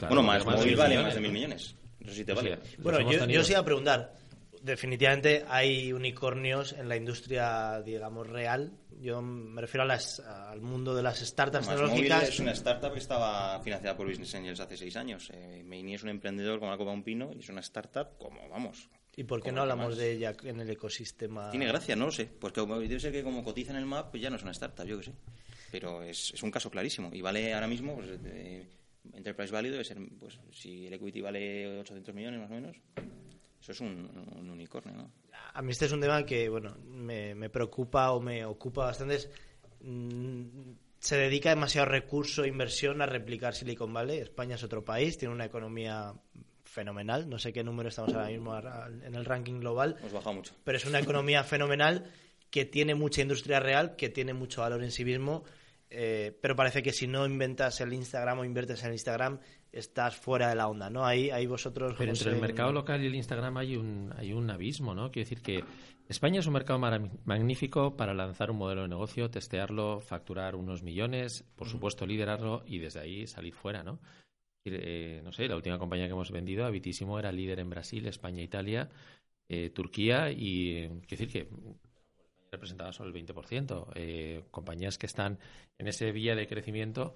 bueno, más móvil vale más de mil millones. Eso sí te vale. bueno, yo, yo sí iba a preguntar. Definitivamente hay unicornios en la industria, digamos, real. Yo me refiero a las, al mundo de las startups más tecnológicas. es una startup que estaba financiada por Business Angels hace seis años. Eh, Meini es un emprendedor como la copa un pino y es una startup como, vamos, ¿Y por qué no hablamos de ella en el ecosistema? Tiene gracia, no lo sé. Porque debe ser que como cotiza en el MAP, pues ya no es una startup, yo que sé. Pero es, es un caso clarísimo. Y vale ahora mismo, pues, Enterprise Value debe ser, pues si el equity vale 800 millones más o menos, eso es un, unicornio, ¿no? A mí este es un tema que, bueno, me, me preocupa o me ocupa bastante. Mm, se dedica demasiado recurso e inversión a replicar Silicon Valley. España es otro país, tiene una economía fenomenal. No sé qué número estamos ahora mismo en el ranking global. Hemos bajado mucho. Pero es una economía fenomenal que tiene mucha industria real, que tiene mucho valor en sí mismo. Eh, pero parece que si no inventas el Instagram o inviertes en el Instagram, estás fuera de la onda, ¿no? Ahí, ahí vosotros... Pero entre el mercado local y el Instagram hay un, hay un abismo, ¿no? Quiero decir que España es un mercado magnífico para lanzar un modelo de negocio, testearlo, facturar unos millones, por supuesto liderarlo y desde ahí salir fuera, ¿no? Eh, no sé, la última compañía que hemos vendido, Habitísimo, era líder en Brasil, España, Italia, eh, Turquía y eh, quiero decir que representaba solo el 20%. Eh, compañías que están en ese vía de crecimiento,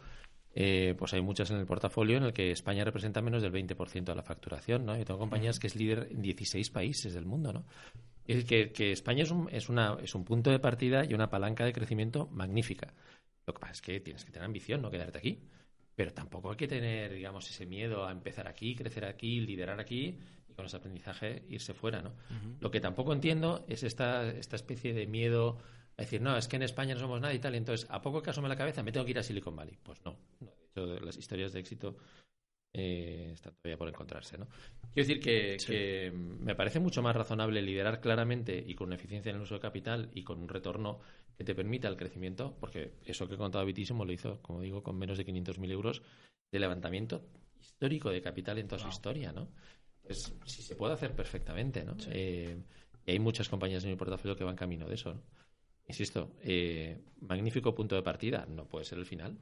pues hay muchas en el portafolio en el que España representa menos del 20% de la facturación, ¿no? Yo tengo compañías que es líder en 16 países del mundo, ¿no? Es que, que España es un, es, una, es un punto de partida y una palanca de crecimiento magnífica. Lo que pasa es que tienes que tener ambición, no quedarte aquí. Pero tampoco hay que tener, digamos, ese miedo a empezar aquí, crecer aquí, liderar aquí y con ese aprendizaje irse fuera, ¿no? Lo que tampoco entiendo es esta, esta especie de miedo a decir, no, es que en España no somos nada y tal, y entonces a poco que asome la cabeza me tengo que ir a Silicon Valley. Pues no, no. de hecho las historias de éxito eh, están todavía por encontrarse, ¿no? Quiero decir que, que me parece mucho más razonable liderar claramente y con eficiencia en el uso de capital y con un retorno que te permita el crecimiento, porque eso que he contado Vitísimo lo hizo, como digo, con menos de 500.000 euros de levantamiento histórico de capital en toda su historia, ¿no? Es, si se puede hacer perfectamente, ¿no? Eh, y hay muchas compañías en mi portafolio que van camino de eso, ¿no? Insisto, eh, magnífico punto de partida, no puede ser el final.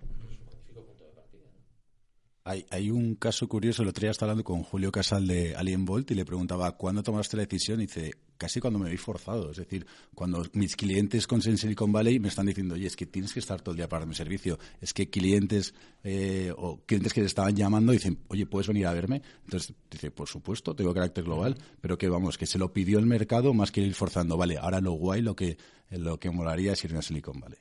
Hay, hay, un caso curioso, el otro día estaba hablando con Julio Casal de Alien Bolt y le preguntaba, ¿cuándo tomaste la decisión? Y dice, casi cuando me vi forzado. Es decir, cuando mis clientes con Silicon Valley me están diciendo, oye, es que tienes que estar todo el día para mi servicio. Es que clientes eh, o clientes que te estaban llamando dicen, oye, ¿puedes venir a verme? Entonces dice, por supuesto, tengo carácter global, pero que vamos, que se lo pidió el mercado más que ir forzando. Vale, ahora lo guay, lo que, lo que molaría es irme a Silicon Valley.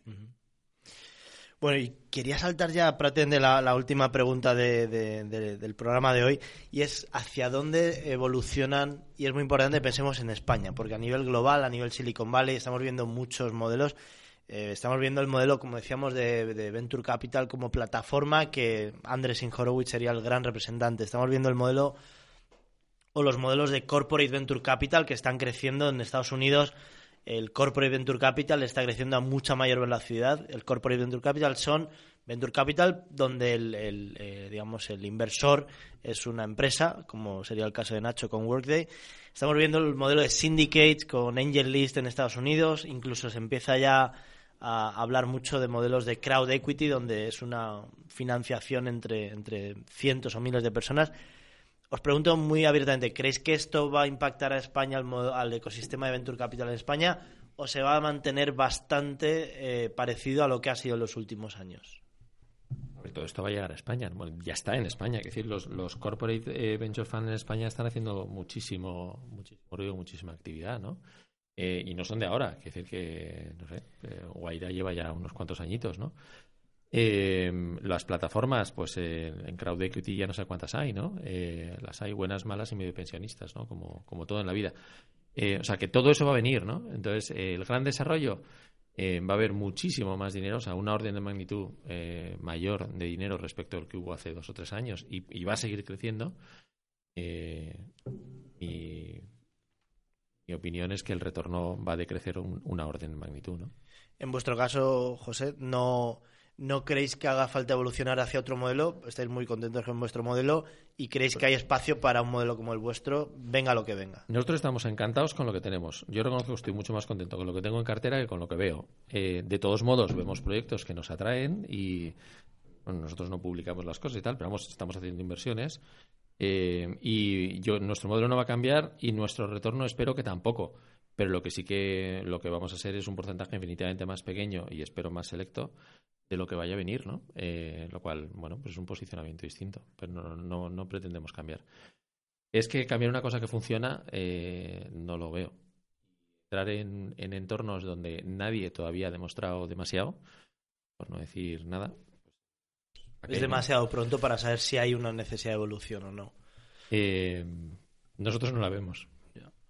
Bueno, y quería saltar ya, pretende la, la última pregunta del programa de hoy, y es hacia dónde evolucionan, y es muy importante pensemos en España, porque a nivel global, a nivel Silicon Valley, estamos viendo muchos modelos. Eh, estamos viendo el modelo, como decíamos, de, Venture Capital como plataforma, que Andrés Horowitz sería el gran representante. Estamos viendo el modelo o los modelos de Corporate Venture Capital que están creciendo en Estados Unidos el Corporate Venture Capital está creciendo a mucha mayor velocidad. El Corporate Venture Capital son Venture Capital donde el, eh, digamos el inversor es una empresa, como sería el caso de Nacho con Workday. Estamos viendo el modelo de syndicates con Angel List en Estados Unidos, incluso se empieza ya a hablar mucho de modelos de crowd equity, donde es una financiación entre, entre cientos o miles de personas. Os pregunto muy abiertamente, ¿creéis que esto va a impactar a España, al, ecosistema de Venture Capital en España, o se va a mantener bastante eh, parecido a lo que ha sido en los últimos años? todo esto va a llegar a España. ya está en España. Es decir, los, corporate eh, venture funds en España están haciendo muchísimo, muchísimo ruido, muchísima actividad, ¿no? Eh, y no son de ahora. Es decir, que, no sé, Guaira lleva ya unos cuantos añitos, ¿no? Eh, las plataformas, pues eh, en Crowd Equity ya no sé cuántas hay, ¿no? Eh, las hay buenas, malas y medio pensionistas, ¿no? Como, como todo en la vida. Eh, o sea, que todo eso va a venir, ¿no? Entonces, el gran desarrollo va a haber muchísimo más dinero, o sea, una orden de magnitud mayor de dinero respecto al que hubo hace dos o tres años y, va a seguir creciendo. y mi opinión es que el retorno va a decrecer una orden de magnitud, ¿no? En vuestro caso, José, no ¿No creéis que haga falta evolucionar hacia otro modelo? ¿Estáis muy contentos con vuestro modelo? ¿Y creéis que hay espacio para un modelo como el vuestro, venga lo que venga? Nosotros estamos encantados con lo que tenemos. Yo reconozco que estoy mucho más contento con lo que tengo en cartera que con lo que veo. Eh, de todos modos, vemos proyectos que nos atraen y nosotros no publicamos las cosas y tal, pero vamos, estamos haciendo inversiones. Eh, y yo, nuestro modelo no va a cambiar y nuestro retorno espero que tampoco. Pero lo que sí que lo que vamos a hacer es un porcentaje infinitamente más pequeño y espero más selecto de lo que vaya a venir, ¿no? Eh, lo cual, bueno, pues es un posicionamiento distinto, pero no, no, pretendemos cambiar. Es que cambiar una cosa que funciona, eh, no lo veo. Entrar en, entornos donde nadie todavía ha demostrado demasiado, por no decir nada. Es demasiado pronto para saber si hay una necesidad de evolución o no. Eh, nosotros no la vemos.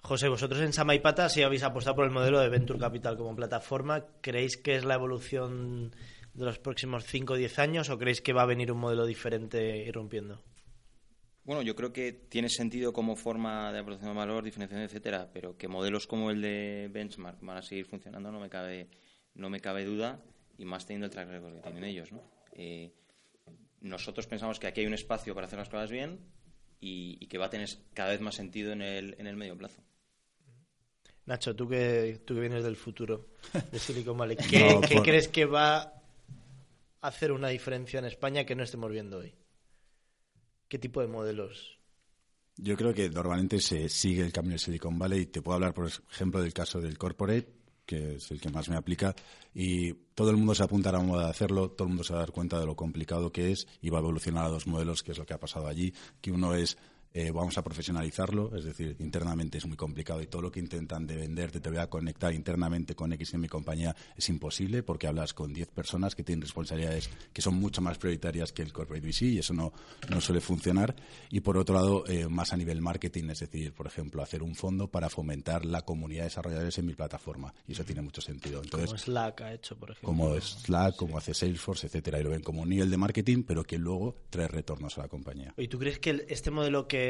José, vosotros en Samaipata, si habéis apostado por el modelo de Venture Capital como plataforma, ¿creéis que es la evolución de los próximos 5 o 10 años o creéis que va a venir un modelo diferente irrumpiendo? Bueno, yo creo que tiene sentido como forma de aproximación de valor, diferenciación, etcétera, pero que modelos como el de Benchmark van a seguir funcionando no me cabe, no me cabe duda, y más teniendo el track que tienen ellos. ¿no? Eh, nosotros pensamos que aquí hay un espacio para hacer las cosas bien y, que va a tener cada vez más sentido en el, en el medio plazo. Nacho, tú que, tú que vienes del futuro de Silicon Valley, ¿qué, ¿qué crees que va hacer una diferencia en España que no estemos viendo hoy? ¿Qué tipo de modelos? Yo creo que normalmente se sigue el camino de Silicon Valley. Te puedo hablar, por ejemplo, del caso del corporate, que es el que más me aplica, y todo el mundo se apunta a la moda de hacerlo, todo el mundo se va a dar cuenta de lo complicado que es y va a evolucionar a dos modelos, que es lo que ha pasado allí, que uno es eh, vamos a profesionalizarlo, es decir, internamente es muy complicado y todo lo que intentan de venderte, te voy a conectar internamente con X en mi compañía, es imposible porque hablas con 10 personas que tienen responsabilidades que son mucho más prioritarias que el corporate VC y eso no, no suele funcionar. Y por otro lado, eh, más a nivel marketing, es decir, por ejemplo, hacer un fondo para fomentar la comunidad de desarrolladores en mi plataforma y eso tiene mucho sentido. Entonces, como Slack ha hecho, por ejemplo. Como Slack, como hace Salesforce, etcétera, y lo ven como un nivel de marketing, pero que luego trae retornos a la compañía. ¿Y tú crees que este modelo que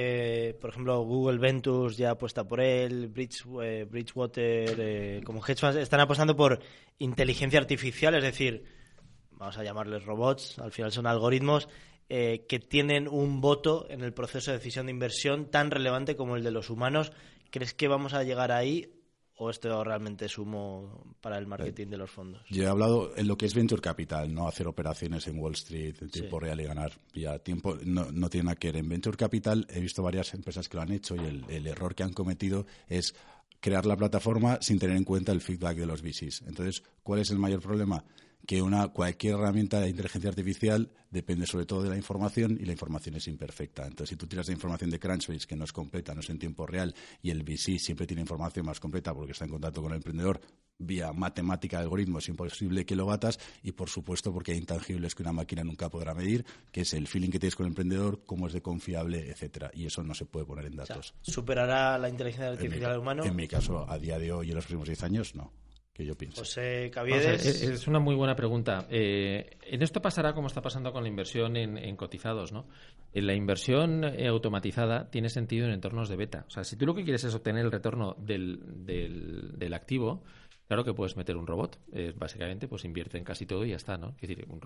por ejemplo, Google Ventures ya apuesta por él, Bridge, eh, Bridgewater, eh, como hedge funds, están apostando por inteligencia artificial, es decir, vamos a llamarles robots, al final son algoritmos eh, que tienen un voto en el proceso de decisión de inversión tan relevante como el de los humanos. ¿Crees que vamos a llegar ahí o esto realmente es humo para el marketing de los fondos? Yo he hablado en lo que es Venture Capital, no hacer operaciones en Wall Street en tiempo real y ganar ya tiempo, no, no, tiene nada que ver. En Venture Capital he visto varias empresas que lo han hecho y el, el error que han cometido es crear la plataforma sin tener en cuenta el feedback de los VCs. Entonces, ¿cuál es el mayor problema? Que una, cualquier herramienta de inteligencia artificial depende sobre todo de la información y la información es imperfecta. Entonces, si tú tiras la información de Crunchbase que no es completa, no es en tiempo real, y el VC siempre tiene información más completa porque está en contacto con el emprendedor vía matemática de algoritmo, es imposible que lo batas, y por supuesto porque hay intangibles que una máquina nunca podrá medir, que es el feeling que tienes con el emprendedor, cómo es de confiable, etcétera. Y eso no se puede poner en datos. ¿Superará la inteligencia artificial al humano? En mi caso, a día de hoy y en los próximos 10 años, no que yo pienso. José Caviedes. es una muy buena pregunta. Eh, en esto pasará como está pasando con la inversión en, cotizados, ¿no? En la inversión eh, automatizada tiene sentido en entornos de beta. O sea, si tú lo que quieres es obtener el retorno del, del, activo, claro que puedes meter un robot. básicamente, pues invierte en casi todo y ya está, ¿no? Es decir, un,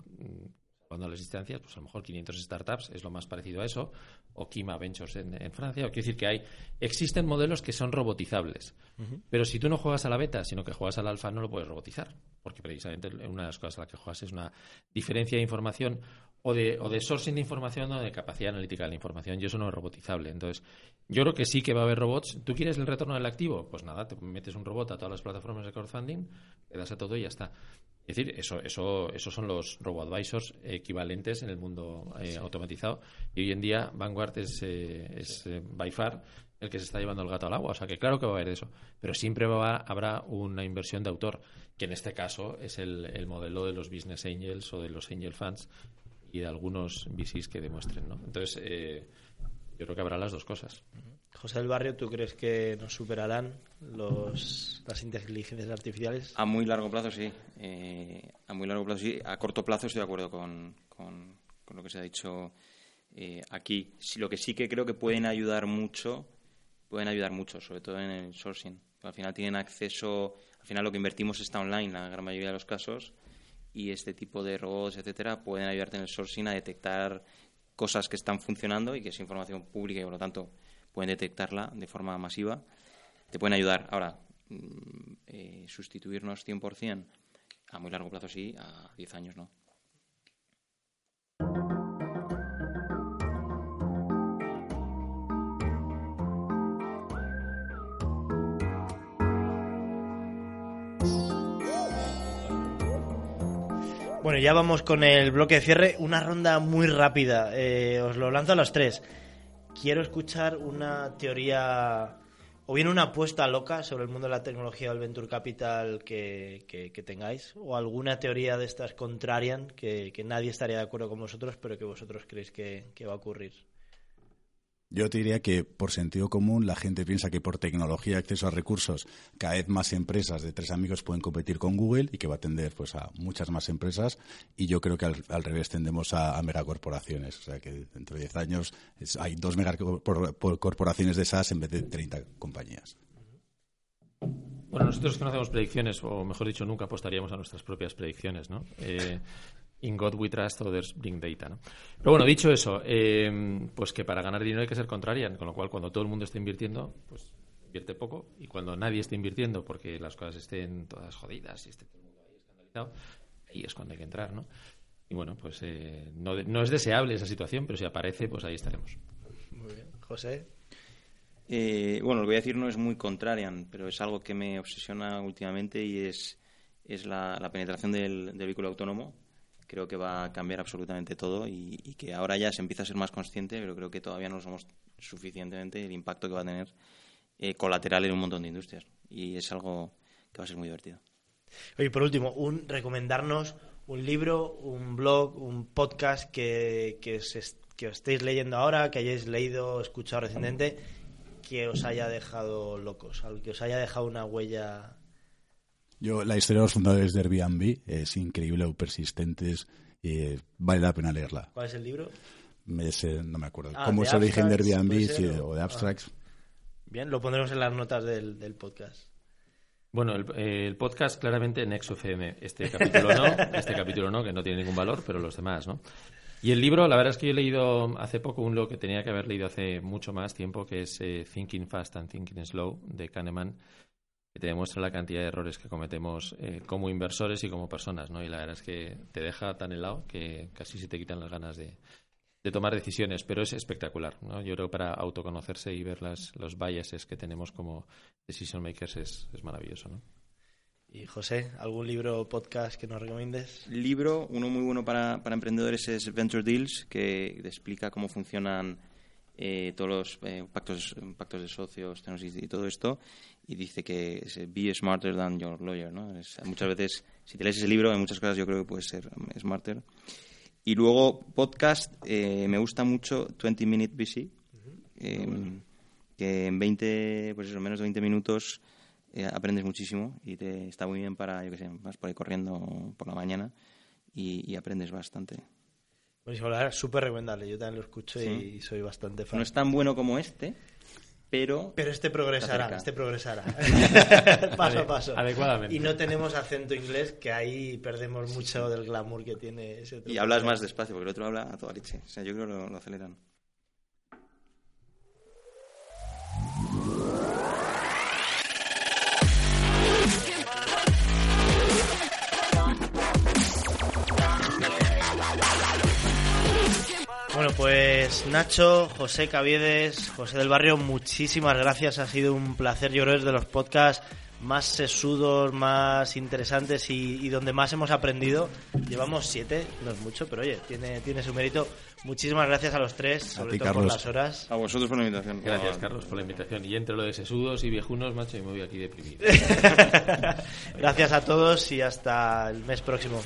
cuando las instancias, pues a lo mejor 500 startups es lo más parecido a eso, o Kima Ventures en, Francia, o quiere decir que hay, existen modelos que son robotizables, pero si tú no juegas a la beta, sino que juegas al alfa, no lo puedes robotizar, porque precisamente una de las cosas a las que juegas es una diferencia de información o de, o de sourcing de información o de capacidad analítica de la información, y eso no es robotizable. Entonces, yo creo que sí que va a haber robots. ¿Tú quieres el retorno del activo? Pues nada, te metes un robot a todas las plataformas de crowdfunding, le das a todo y ya está. Es decir, eso, eso, esos son los robo-advisors equivalentes en el mundo eh, automatizado. Y hoy en día Vanguard es, eh, es eh, by far el que se está llevando el gato al agua. O sea que claro que va a haber eso. Pero siempre va, habrá una inversión de autor, que en este caso es el, el, modelo de los business angels o de los angel funds y de algunos VCs que demuestren. ¿no? Entonces, yo creo que habrá las dos cosas. José del Barrio, ¿tú crees que nos superarán los, las inteligencias artificiales? A muy largo plazo sí. Eh, a muy largo plazo sí. A corto plazo estoy de acuerdo con, con, lo que se ha dicho eh, aquí. lo que sí que creo que pueden ayudar mucho, pueden ayudar mucho, sobre todo en el sourcing. Al final tienen acceso, al final lo que invertimos está online, la gran mayoría de los casos, y este tipo de robots, etcétera, pueden ayudarte en el sourcing a detectar cosas que están funcionando y que es información pública y por lo tanto pueden detectarla de forma masiva, te pueden ayudar. Ahora, mm, eh, sustituirnos 100% a muy largo plazo sí, a 10 años no. Bueno, ya vamos con el bloque de cierre. Una ronda muy rápida. Eh, os lo lanzo a los tres quiero escuchar una teoría o bien una apuesta loca sobre el mundo de la tecnología o el venture capital que, que, tengáis, o alguna teoría de estas contrarian que, que, nadie estaría de acuerdo con vosotros, pero que vosotros creéis que va a ocurrir. Yo te diría que por sentido común la gente piensa que por tecnología y acceso a recursos cada vez más empresas de tres amigos pueden competir con Google y que va a atender pues a muchas más empresas y yo creo que al, revés tendemos a, megacorporaciones. O sea que dentro de diez años hay dos megacorporaciones de SaaS en vez de 30 compañías. Bueno, nosotros que no hacemos predicciones, o mejor dicho, nunca apostaríamos a nuestras propias predicciones, ¿no? Eh, In God we trust, others bring data, ¿no? Pero bueno, dicho eso, eh, pues que para ganar dinero hay que ser contrarian, con lo cual cuando todo el mundo está invirtiendo, pues invierte poco, y cuando nadie está invirtiendo porque las cosas estén todas jodidas y esté todo el mundo ahí escandalizado, ahí es cuando hay que entrar, ¿no? Y bueno, pues eh, no, no, es deseable esa situación, pero si aparece, pues ahí estaremos. Muy bien. José. Eh, bueno, lo que voy a decir no es muy contrarian, pero es algo que me obsesiona últimamente y es, es la, penetración del vehículo autónomo creo que va a cambiar absolutamente todo y, que ahora ya se empieza a ser más consciente, pero creo que todavía no somos suficientemente el impacto que va a tener eh, colateral en un montón de industrias. Y es algo que va a ser muy divertido. Oye, por último, un recomendarnos un libro, un blog, un podcast que, que, os, que os estéis leyendo ahora, que hayáis leído, escuchado recientemente, que os haya dejado locos, que os haya dejado una huella. Yo, la historia de los fundadores de Airbnb es increíble, persistentes, y vale la pena leerla. ¿Cuál es el libro? Me sé- no me acuerdo. Ah, ¿Cómo es el origen de Airbnb sí, o- o de ah. Abstracts? Bien, lo pondremos en las notas del, del podcast. Bueno, el, eh, el podcast claramente Nexo FM. Este capítulo no, este capítulo no, que no tiene ningún valor, pero los demás, ¿no? Y el libro, la verdad es que yo he leído hace poco un lo que tenía que haber leído hace mucho más tiempo, que es eh, Thinking Fast and Thinking Slow, de Kahneman, que te demuestra la cantidad de errores que cometemos eh, como inversores y como personas, ¿no? Y la verdad es que te deja tan helado que casi se te quitan las ganas de, de tomar decisiones, pero es espectacular, ¿no? Yo creo que para autoconocerse y ver las, los biases que tenemos como decision makers es, es maravilloso, ¿no? Y José, ¿algún libro o podcast que nos recomiendes? Libro, uno muy bueno para, para emprendedores es Venture Deals, que te explica cómo funcionan eh, todos los eh, pactos, pactos de socios y todo esto. Y dice que es eh, be smarter than your lawyer. ¿no? Es- muchas veces, si te lees ese libro, en muchas cosas yo creo que puedes ser mm, smarter. Y luego, podcast, eh, me gusta mucho 20 Minute VC, eh, que en 20, pues eso, en menos de 20 minutos aprendes muchísimo y te está muy bien para, yo qué sé, vas por ahí corriendo por la mañana y, y aprendes bastante. Buenísimo, la verdad, súper recomendable. Yo también lo escucho Sí. y soy bastante fan. No es tan bueno como este, pero... Pero este progresará, este progresará. paso a paso. Adecuadamente. Y no tenemos acento inglés, que ahí perdemos mucho del glamour que tiene ese otro. Y hablas más despacio, porque el otro habla a toda leche. O sea, yo creo que lo, lo aceleran. Bueno, pues Nacho, José Caviedes, José del Barrio, muchísimas gracias. Ha sido un placer. Yo creo que es de los podcasts más sesudos, más interesantes y, y donde más hemos aprendido. Llevamos siete, no es mucho, pero oye, tiene, tiene su mérito. Muchísimas gracias a los tres, sobre ti, todo por las horas. A vosotros por la invitación. Gracias, Carlos, por la invitación. Y entre lo de sesudos y viejunos, macho, y me voy aquí deprimido. gracias a todos y hasta el mes próximo.